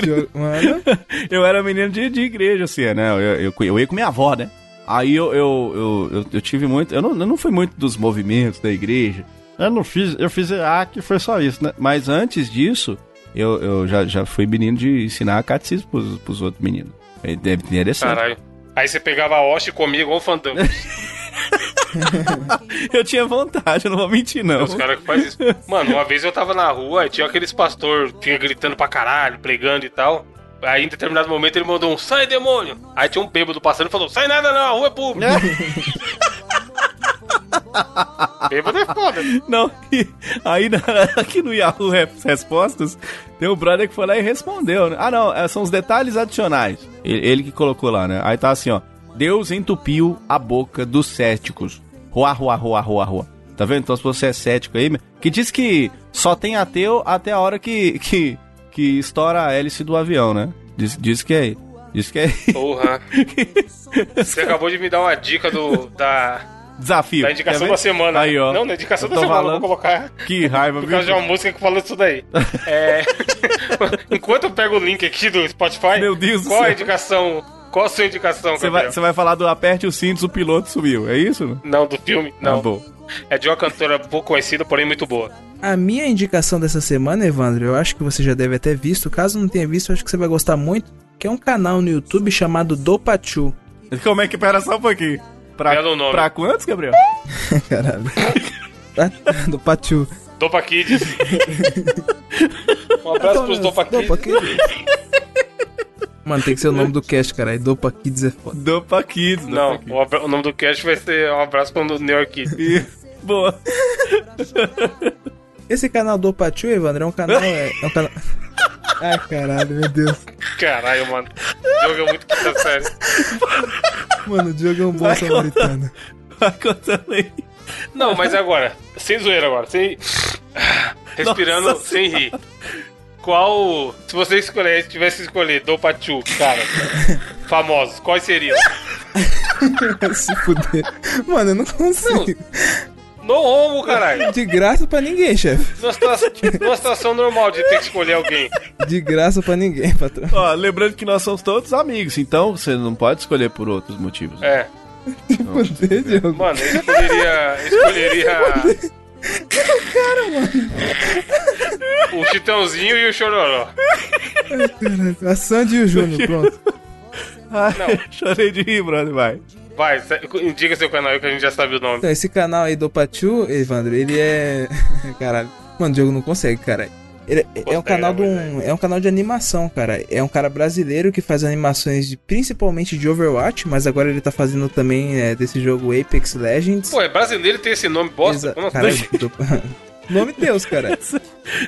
Diogo, mano, Eu era menino de, de igreja, assim, né? Eu, eu, eu ia com minha avó, né? Aí eu, eu, eu, eu, eu tive muito. Eu não, eu não fui muito dos movimentos da igreja. Eu não fiz. Eu fiz A que foi só isso, né? Mas antes disso, eu, eu já, já fui menino de ensinar catecismo pros, pros outros meninos. É deve ter interessante. Caralho. Aí você pegava a hoste e comia igual o fandango. Eu tinha vontade, eu não vou mentir, não. Os caras que fazem isso. Mano, uma vez eu tava na rua e tinha aqueles pastor fica gritando pra caralho, pregando e tal. Aí em determinado momento ele mandou um sai demônio. Aí tinha um bêbado passando e falou: sai nada não, a rua é pública. bêbado é foda. Não, e aí na- aqui no Yahoo Res- Respostas, tem um brother que foi lá e respondeu, né? Ah, não, é, são os detalhes adicionais. Ele, ele que colocou lá, né? Aí tá assim, ó. Deus entupiu a boca dos céticos. Ruá, ruá, ruá, ruá, ruá. Tá vendo? Então se você é cético aí, que diz que só tem ateu até a hora que, que, que estoura a hélice do avião, né? Diz, diz que é. Diz que é. Porra. Você acabou de me dar uma dica do, da, Desafio. Da indicação da semana. Aí, ó. Não, na indicação da semana, falando. vou colocar. Que raiva, Por viu? causa de uma música que falou disso daí. É... Enquanto eu pego o link aqui do Spotify, Meu Deus do qual a céu. indicação? Qual a sua indicação, Você vai, vai falar do aperte os cintos, o piloto sumiu. É isso? Não, do filme? Não. Não. bom. É de uma cantora pouco conhecida, porém muito boa. A minha indicação dessa semana, Evandro, eu acho que você já deve ter visto. Caso não tenha visto, eu acho que você vai gostar muito. Que é um canal no YouTube chamado Dopachu. Como é que pera só um pouquinho? Pra, Belo nome. pra quantos, Gabriel? Caralho. Dopachu. Dopa Kids. um abraço pros Dopa Kids. Dopa Kids. Mano, tem que ser o nome do cast, cara. Dopa Kids é foda. Dopa Kids. Dopa Não, Kids. o, o nome do cast vai ser Um abraço pro New York Kids. Boa. Esse canal Dopachu, Evandro, é um canal. É, é um canal. Ai, caralho, meu Deus. Caralho, mano. O jogo é muito quinta série. Mano, o Diogo é um bom Vai samaritano. Vai contando aí. Não, mas agora, sem zoeira agora, sem. Respirando Nossa sem rir. Qual. Se você escolher, tivesse que escolher Dopachu, cara, famosos, quais seriam? Se fuder. Mano, eu não consigo. No homo, caralho. De graça pra ninguém, chefe. Numa situação, numa situação normal de ter que escolher alguém. De graça pra ninguém, patrão. Ó, lembrando que nós somos todos amigos, então você não pode escolher por outros motivos. É. Fuder, Diogo. Mano, eu escolheria. Escolheria. O Chitãozinho e o Chororó. Caralho, A Sandy e o Júnior, pronto. Ai, Não. chorei de rir, brother, vai. Vai, indica seu canal aí que a gente já sabe o nome. Então, esse canal aí do Pachu, Evandro, ele é. Caralho. Mano, o Diogo não consegue, cara. Ele é, é um canal de né, um, é um canal de animação, cara. É um cara brasileiro que faz animações de, principalmente de Overwatch, mas agora ele tá fazendo também é, desse jogo Apex Legends. Pô, é brasileiro e tem esse nome bosta? Exa- Como assim? Caralho, Nome Deus, cara.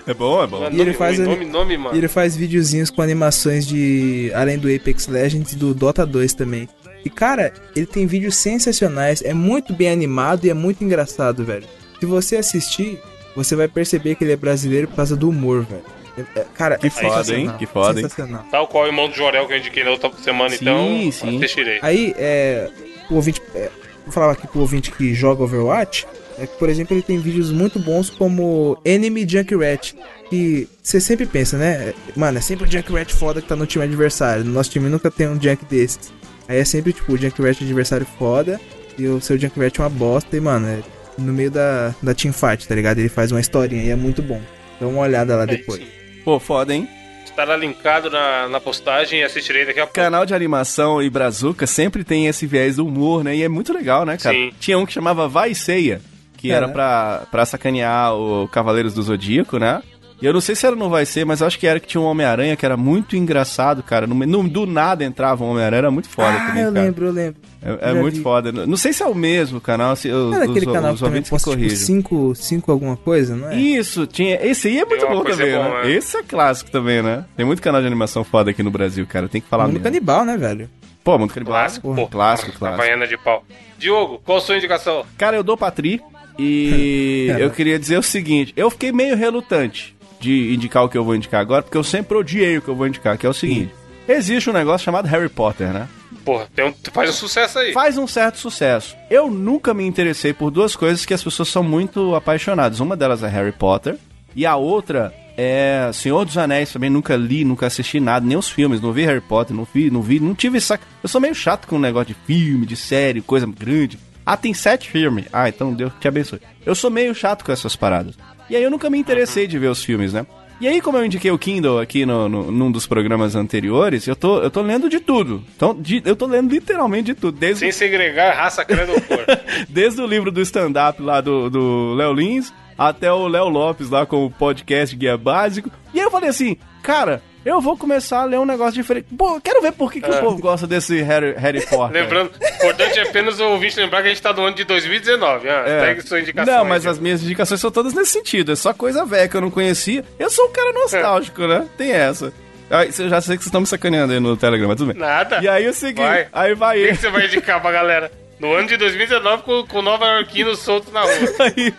É bom, é bom. Mano, E ele nome faz nome, nome, E mano. ele faz videozinhos com animações de. Além do Apex Legends e do Dota 2 também. E cara, ele tem vídeos sensacionais, é muito bem animado e é muito engraçado, velho. Se você assistir, você vai perceber que ele é brasileiro por causa do humor, velho. É- é- Cara, Que é foda, sensacional, hein? Que foda, hein? Tal qual o irmão do Jorel que eu indiquei na outra semana, Sim, então. sim. Assistirei. Aí, é. O ouvinte. É, vou falar aqui pro ouvinte que joga Overwatch. É que, por exemplo, ele tem vídeos muito bons como Enemy Junkrat. Que você sempre pensa, né? Mano, é sempre o Junkrat foda que tá no time adversário. No nosso time nunca tem um Junk desses. Aí é sempre tipo o Junkrat adversário foda. E o seu Junkrat é uma bosta. E, mano, é no meio da, da teamfight, tá ligado? Ele faz uma historinha e é muito bom. Dá uma olhada lá depois. Sim. Pô, foda, hein? Estará linkado na, na postagem e assistirei daqui a pouco. Canal de animação e brazuca sempre tem esse viés do humor, né? E é muito legal, né, cara? Sim. Tinha um que chamava Vai e Ceia, que era Caraca. pra, pra sacanear o Cavaleiros do Zodíaco, né? E eu não sei se era no Vai Ser, mas eu acho que era que tinha um Homem-Aranha que era muito engraçado, cara. No, no- do nada entrava um Homem-Aranha, era muito foda ah, também, eu cara. lembro, eu lembro. É, é muito vi. foda. Não sei se é o mesmo canal, se os, Era aquele os, canal os que ouvintes me posta tipo. 5 cinco alguma coisa, não é? Isso, tinha. Esse aí é muito bom também, boa, né? né? Esse é clássico também, né? Tem muito canal de animação foda aqui no Brasil, cara. Tem que falar Mundo mesmo. canibal, né, velho? Pô, Mundo Canibal. Clássico, pô. Clássico, clássico. Havaiana de pau. Diogo, qual a sua indicação? Cara, eu dou Patri e eu queria dizer o seguinte: eu fiquei meio relutante de indicar o que eu vou indicar agora, porque eu sempre odiei o que eu vou indicar, que é o seguinte: existe um negócio chamado Harry Potter, né? Porra, tem um, faz um sucesso aí. Faz um certo sucesso. Eu nunca me interessei por duas coisas que as pessoas são muito apaixonadas. Uma delas é Harry Potter e a outra é Senhor dos Anéis. Também nunca li, nunca assisti nada, nem os filmes. Não vi Harry Potter, não vi, não vi, não tive saco. Eu sou meio chato com o negócio de filme, de série, coisa grande. Ah, tem sete filmes. Ah, então Deus te abençoe. Eu sou meio chato com essas paradas. E aí eu nunca me interessei de ver os filmes, né? E aí, como eu indiquei o Kindle aqui no, no- num dos programas anteriores, eu tô, eu tô lendo de tudo. Então, de- eu tô lendo literalmente de tudo. Desde Sem segregar raça, credo ou cor. Desde o livro do stand-up lá do, do Léo Lins até o Léo Lopes lá com o podcast Guia Básico. E aí eu falei assim, cara, eu vou começar a ler um negócio diferente. Pô, quero ver por que, que o povo gosta desse Harry, Harry Potter. Lembrando, importante é apenas o ouvinte lembrar que a gente tá no ano de 2019. Ah, É. Segue sua indicação. Não, mas as minhas indicações são todas nesse sentido. É só coisa velha que eu não conhecia. Eu sou um cara nostálgico, né? Tem essa. Aí, eu já sei que vocês estão me sacaneando aí no Telegram, mas tudo bem. Nada. E aí eu segui. Vai. Aí vai O que, ele. que você vai indicar pra galera? No ano de 2019 com, com Nova Yorkinos soltos na rua. Aí,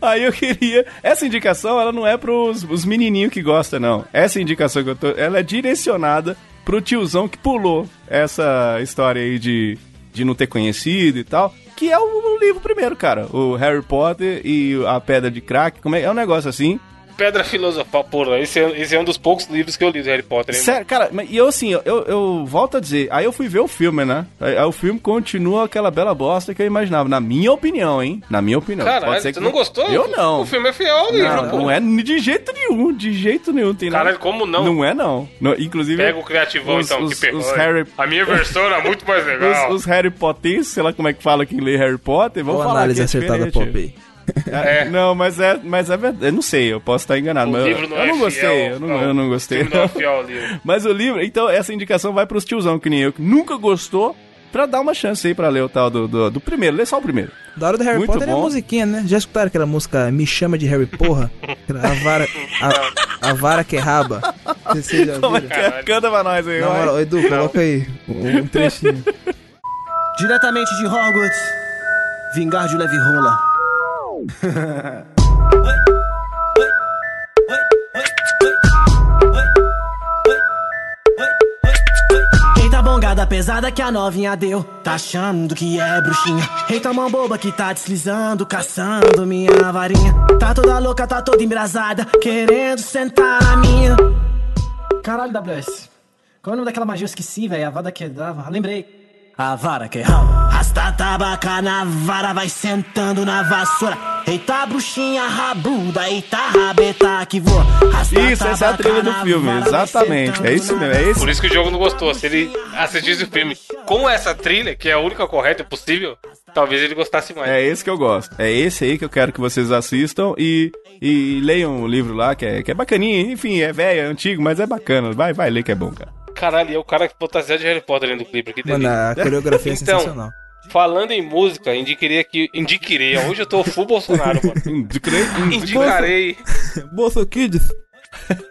aí eu queria. Essa indicação, ela não é pros os menininhos que gostam, não. Essa indicação que eu tô. Ela é direcionada pro tiozão que pulou essa história aí de de não ter conhecido e tal. Que é o, o livro primeiro, cara. O Harry Potter e a Pedra de Crack. Como é, é um negócio assim. Pedra Filosofal, porra, esse é, esse é um dos poucos livros que eu li do Harry Potter, hein? Sério, cara, mas- e eu assim, eu, eu, volto a dizer, aí eu fui ver o filme, né? Aí, aí o filme continua aquela bela bosta que eu imaginava, na minha opinião, hein? Na minha opinião. Caralho, Pode ser você que não gostou? Eu não. O filme é fiel ao livro, Não, pô. não é de jeito nenhum, de jeito nenhum. Tem nada- Caralho, como não? Não é, não. No- inclusive, Pega o criativão, os- então, os- que pegou. Harry- A minha versão era muito mais legal. os, os Harry Potter, sei lá como é que fala quem lê Harry Potter, vamos Qual falar análise que é acertada pop aí? É, Não, mas é, mas é verdade. Eu não sei, eu posso estar enganado. O mas eu- livro não eu é não gostei, fiel eu não, ao- eu não gostei. não é fiel ao livro. Mas o livro, então essa indicação vai pros tiozão que nem eu, que nunca gostou, pra dar uma chance aí pra ler o tal do, do, do primeiro. Lê só o primeiro. Da hora do Harry Muito Potter é a bom. musiquinha, né? Já escutaram aquela música Me Chama de Harry Porra? A vara, a, a vara que é raba. Vocês já Como é? Canta pra nós aí, vai. moral, Edu, coloca aí um, um trechinho. Diretamente de Hogwarts, vingar de leve rola. Eita bongada pesada que a novinha deu. Tá achando que é bruxinha. Eita mão boba que tá deslizando Caçando minha varinha. Tá toda louca, tá toda embrasada Querendo sentar na minha. Caralho, WS Qual é o nome daquela magia? Eu esqueci, velho. A vada que dava, lembrei. A vara que rala. Tabaca na vara, vai sentando na vassoura. Eita, bruxinha rabuda, eita, rabeta que voa. Isso, essa é a trilha do filme, exatamente. É isso mesmo, é esse. Por isso que o jogo não gostou. Se ele assistisse o filme com essa trilha, que é a única correta e possível, talvez ele gostasse mais. É esse que eu gosto. É esse aí que eu quero que vocês assistam e, e leiam o livro lá, que é, que é bacaninha. Enfim, é velho, é antigo, mas é bacana. Vai, vai ler que é bom, cara. Caralho, e é o cara que fantasia de Harry Potter dentro do clipe. Que Mano, a coreografia é Então, sensacional. Falando em música, indiqueria que. Indiquirei. Hoje eu tô full Bolsonaro, mano. Indicarei. Bolso Kids.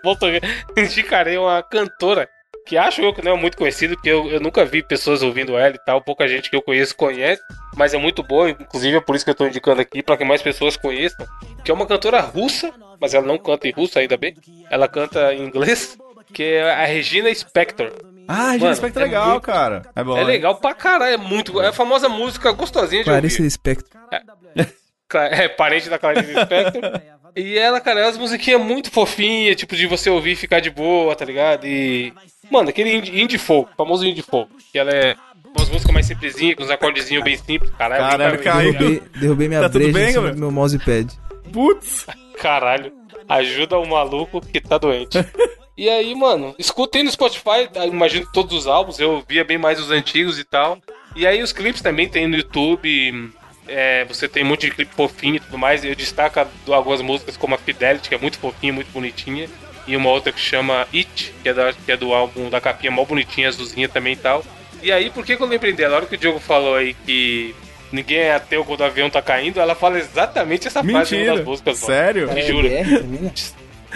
Voltou. Indicarei uma cantora que acho eu que não é muito conhecida, porque eu, eu nunca vi pessoas ouvindo ela e tal. Pouca gente que eu conheço conhece, mas é muito boa. Inclusive é por isso que eu tô indicando aqui, pra que mais pessoas conheçam. Que é uma cantora russa, mas ela não canta em russo ainda bem. Ela canta em inglês, que é a Regina Spector. Ah, Regina Spector é é legal, muito- cara. É bom. É legal pra caralho, é muito. É a famosa música gostosinha de Clarice ouvir. Lispector. Cla- É parente da Clarice Spector. E ela, cara, é umas musiquinhas muito fofinhas, tipo, de você ouvir e ficar de boa, tá ligado? E. Mano, aquele indie, indie folk, famoso indie folk. Que ela é. Umas músicas mais simplesinhas, com uns acordezinhos bem simples. Caralho, Caralho, bem- caiu. Derrubei, derrubei minha Tá breja bem, em cima Gabriel? do meu mousepad. Putz. Caralho, ajuda o maluco que tá doente. E aí, mano, escutei no Spotify, tá, imagino todos os álbuns, eu via bem mais os antigos e tal. E aí os clipes também tem no YouTube, é, você tem um monte de clipe fofinho e tudo mais. Eu destaco algumas músicas como a Fidelity, que é muito fofinha, muito bonitinha. E uma outra que chama It, que é, da- que é do álbum da capinha mó bonitinha, azulzinha também e tal. E aí, por que, que eu lembrei dela? A hora que o Diogo falou aí que ninguém é ateu quando o avião tá caindo, ela fala exatamente essa frase em uma Mentira. das músicas. mano. Sério? Te juro. BR também,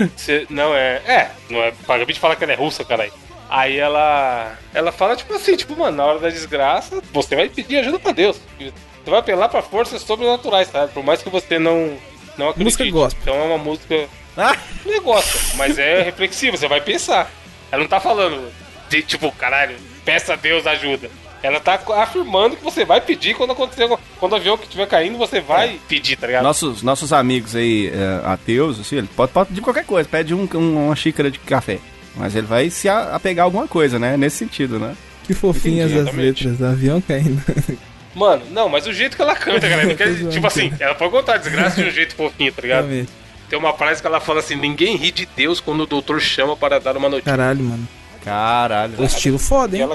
né? Cê- não, é. É, não é. Acabei de falar que ela é russa, caralho. Aí ela. Ela fala, tipo assim, tipo, mano, na hora da desgraça, você vai pedir ajuda pra Deus. Você vai apelar pra forças sobrenaturais, sabe? Por mais que você não. Não acredite. Música gospel. Então é uma música. Ah, Não é gosta, mas é reflexiva, você vai pensar. Ela não tá falando de tipo, caralho, peça a Deus ajuda. Ela tá afirmando que você vai pedir quando acontecer. Quando o avião que estiver caindo, você vai pedir, tá ligado? nossos, nossos amigos aí, é, ateus, assim, ele pode, pode pedir qualquer coisa, pede um- um- uma xícara de café. Mas ele vai se a- apegar a alguma coisa, né? Nesse sentido, né? Que fofinhas as Exatamente. letras. Avião caindo. Mano, não, mas o jeito que ela canta, quer- zoando, tipo assim, ela pode contar a desgraça de um jeito fofinho, tá ligado? Tem uma frase que ela fala assim: ninguém ri de Deus quando o doutor chama para dar uma notícia. Caralho, mano. Caralho. O estilo foda, hein?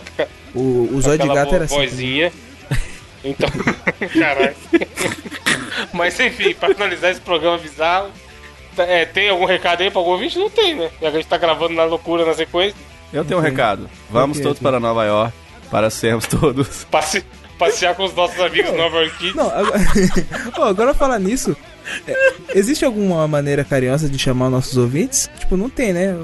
O, o Zóio de Gato era assim. vozinha. Então, caralho. Mas enfim, pra finalizar esse programa bizarro, é, tem algum recado aí pra algum ouvinte? Não tem, né? Já que a gente tá gravando na loucura na sequência. Eu tenho um recado. Vamos Ok, todos ok. para Nova York para sermos todos. Passe, passear com os nossos amigos Nova York Não, agora, Ó, agora falar nisso, é, existe alguma maneira carinhosa de chamar nossos ouvintes? Tipo, não tem, né?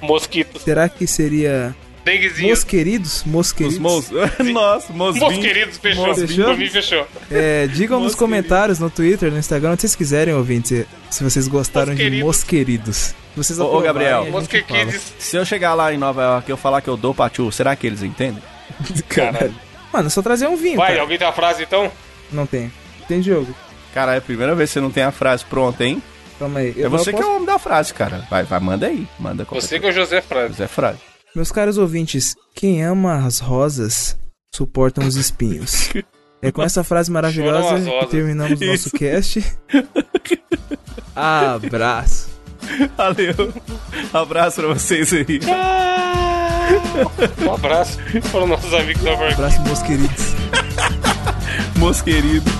Mosquitos. Será que seria Denguezinho. mosqueridos? Mosqueridos? Os mos... Nossa, mosbim. Mosqueridos, fechou. Fechou? Por mim, fechou. É, digam nos comentários, no Twitter, no Instagram, onde vocês quiserem, ouvintes, se vocês gostaram de Mosqueridos. Se vocês Ô, ô, Gabriel. a. Se eu chegar lá em Nova York e eu falar que eu dou pachu, será que eles entendem? Caralho. Mano, é só trazer um vinho. Vai, cara. alguém tem uma frase então? Não tem. Tem jogo. Cara, é a primeira vez que você não tem a frase pronta, hein? Calma aí. É Eu- você eu que é posso- o homem da frase, cara. Vai, vai, manda aí. Manda Você que é o José Frase. coisa. É frase. Meus caros ouvintes, quem ama as rosas suportam os espinhos. É com essa frase maravilhosa que terminamos o nosso Isso. cast. Abraço. Valeu. Abraço pra vocês aí. Um abraço para os nossos amigos da Varginha. Abraço, meus queridos. Moço querido.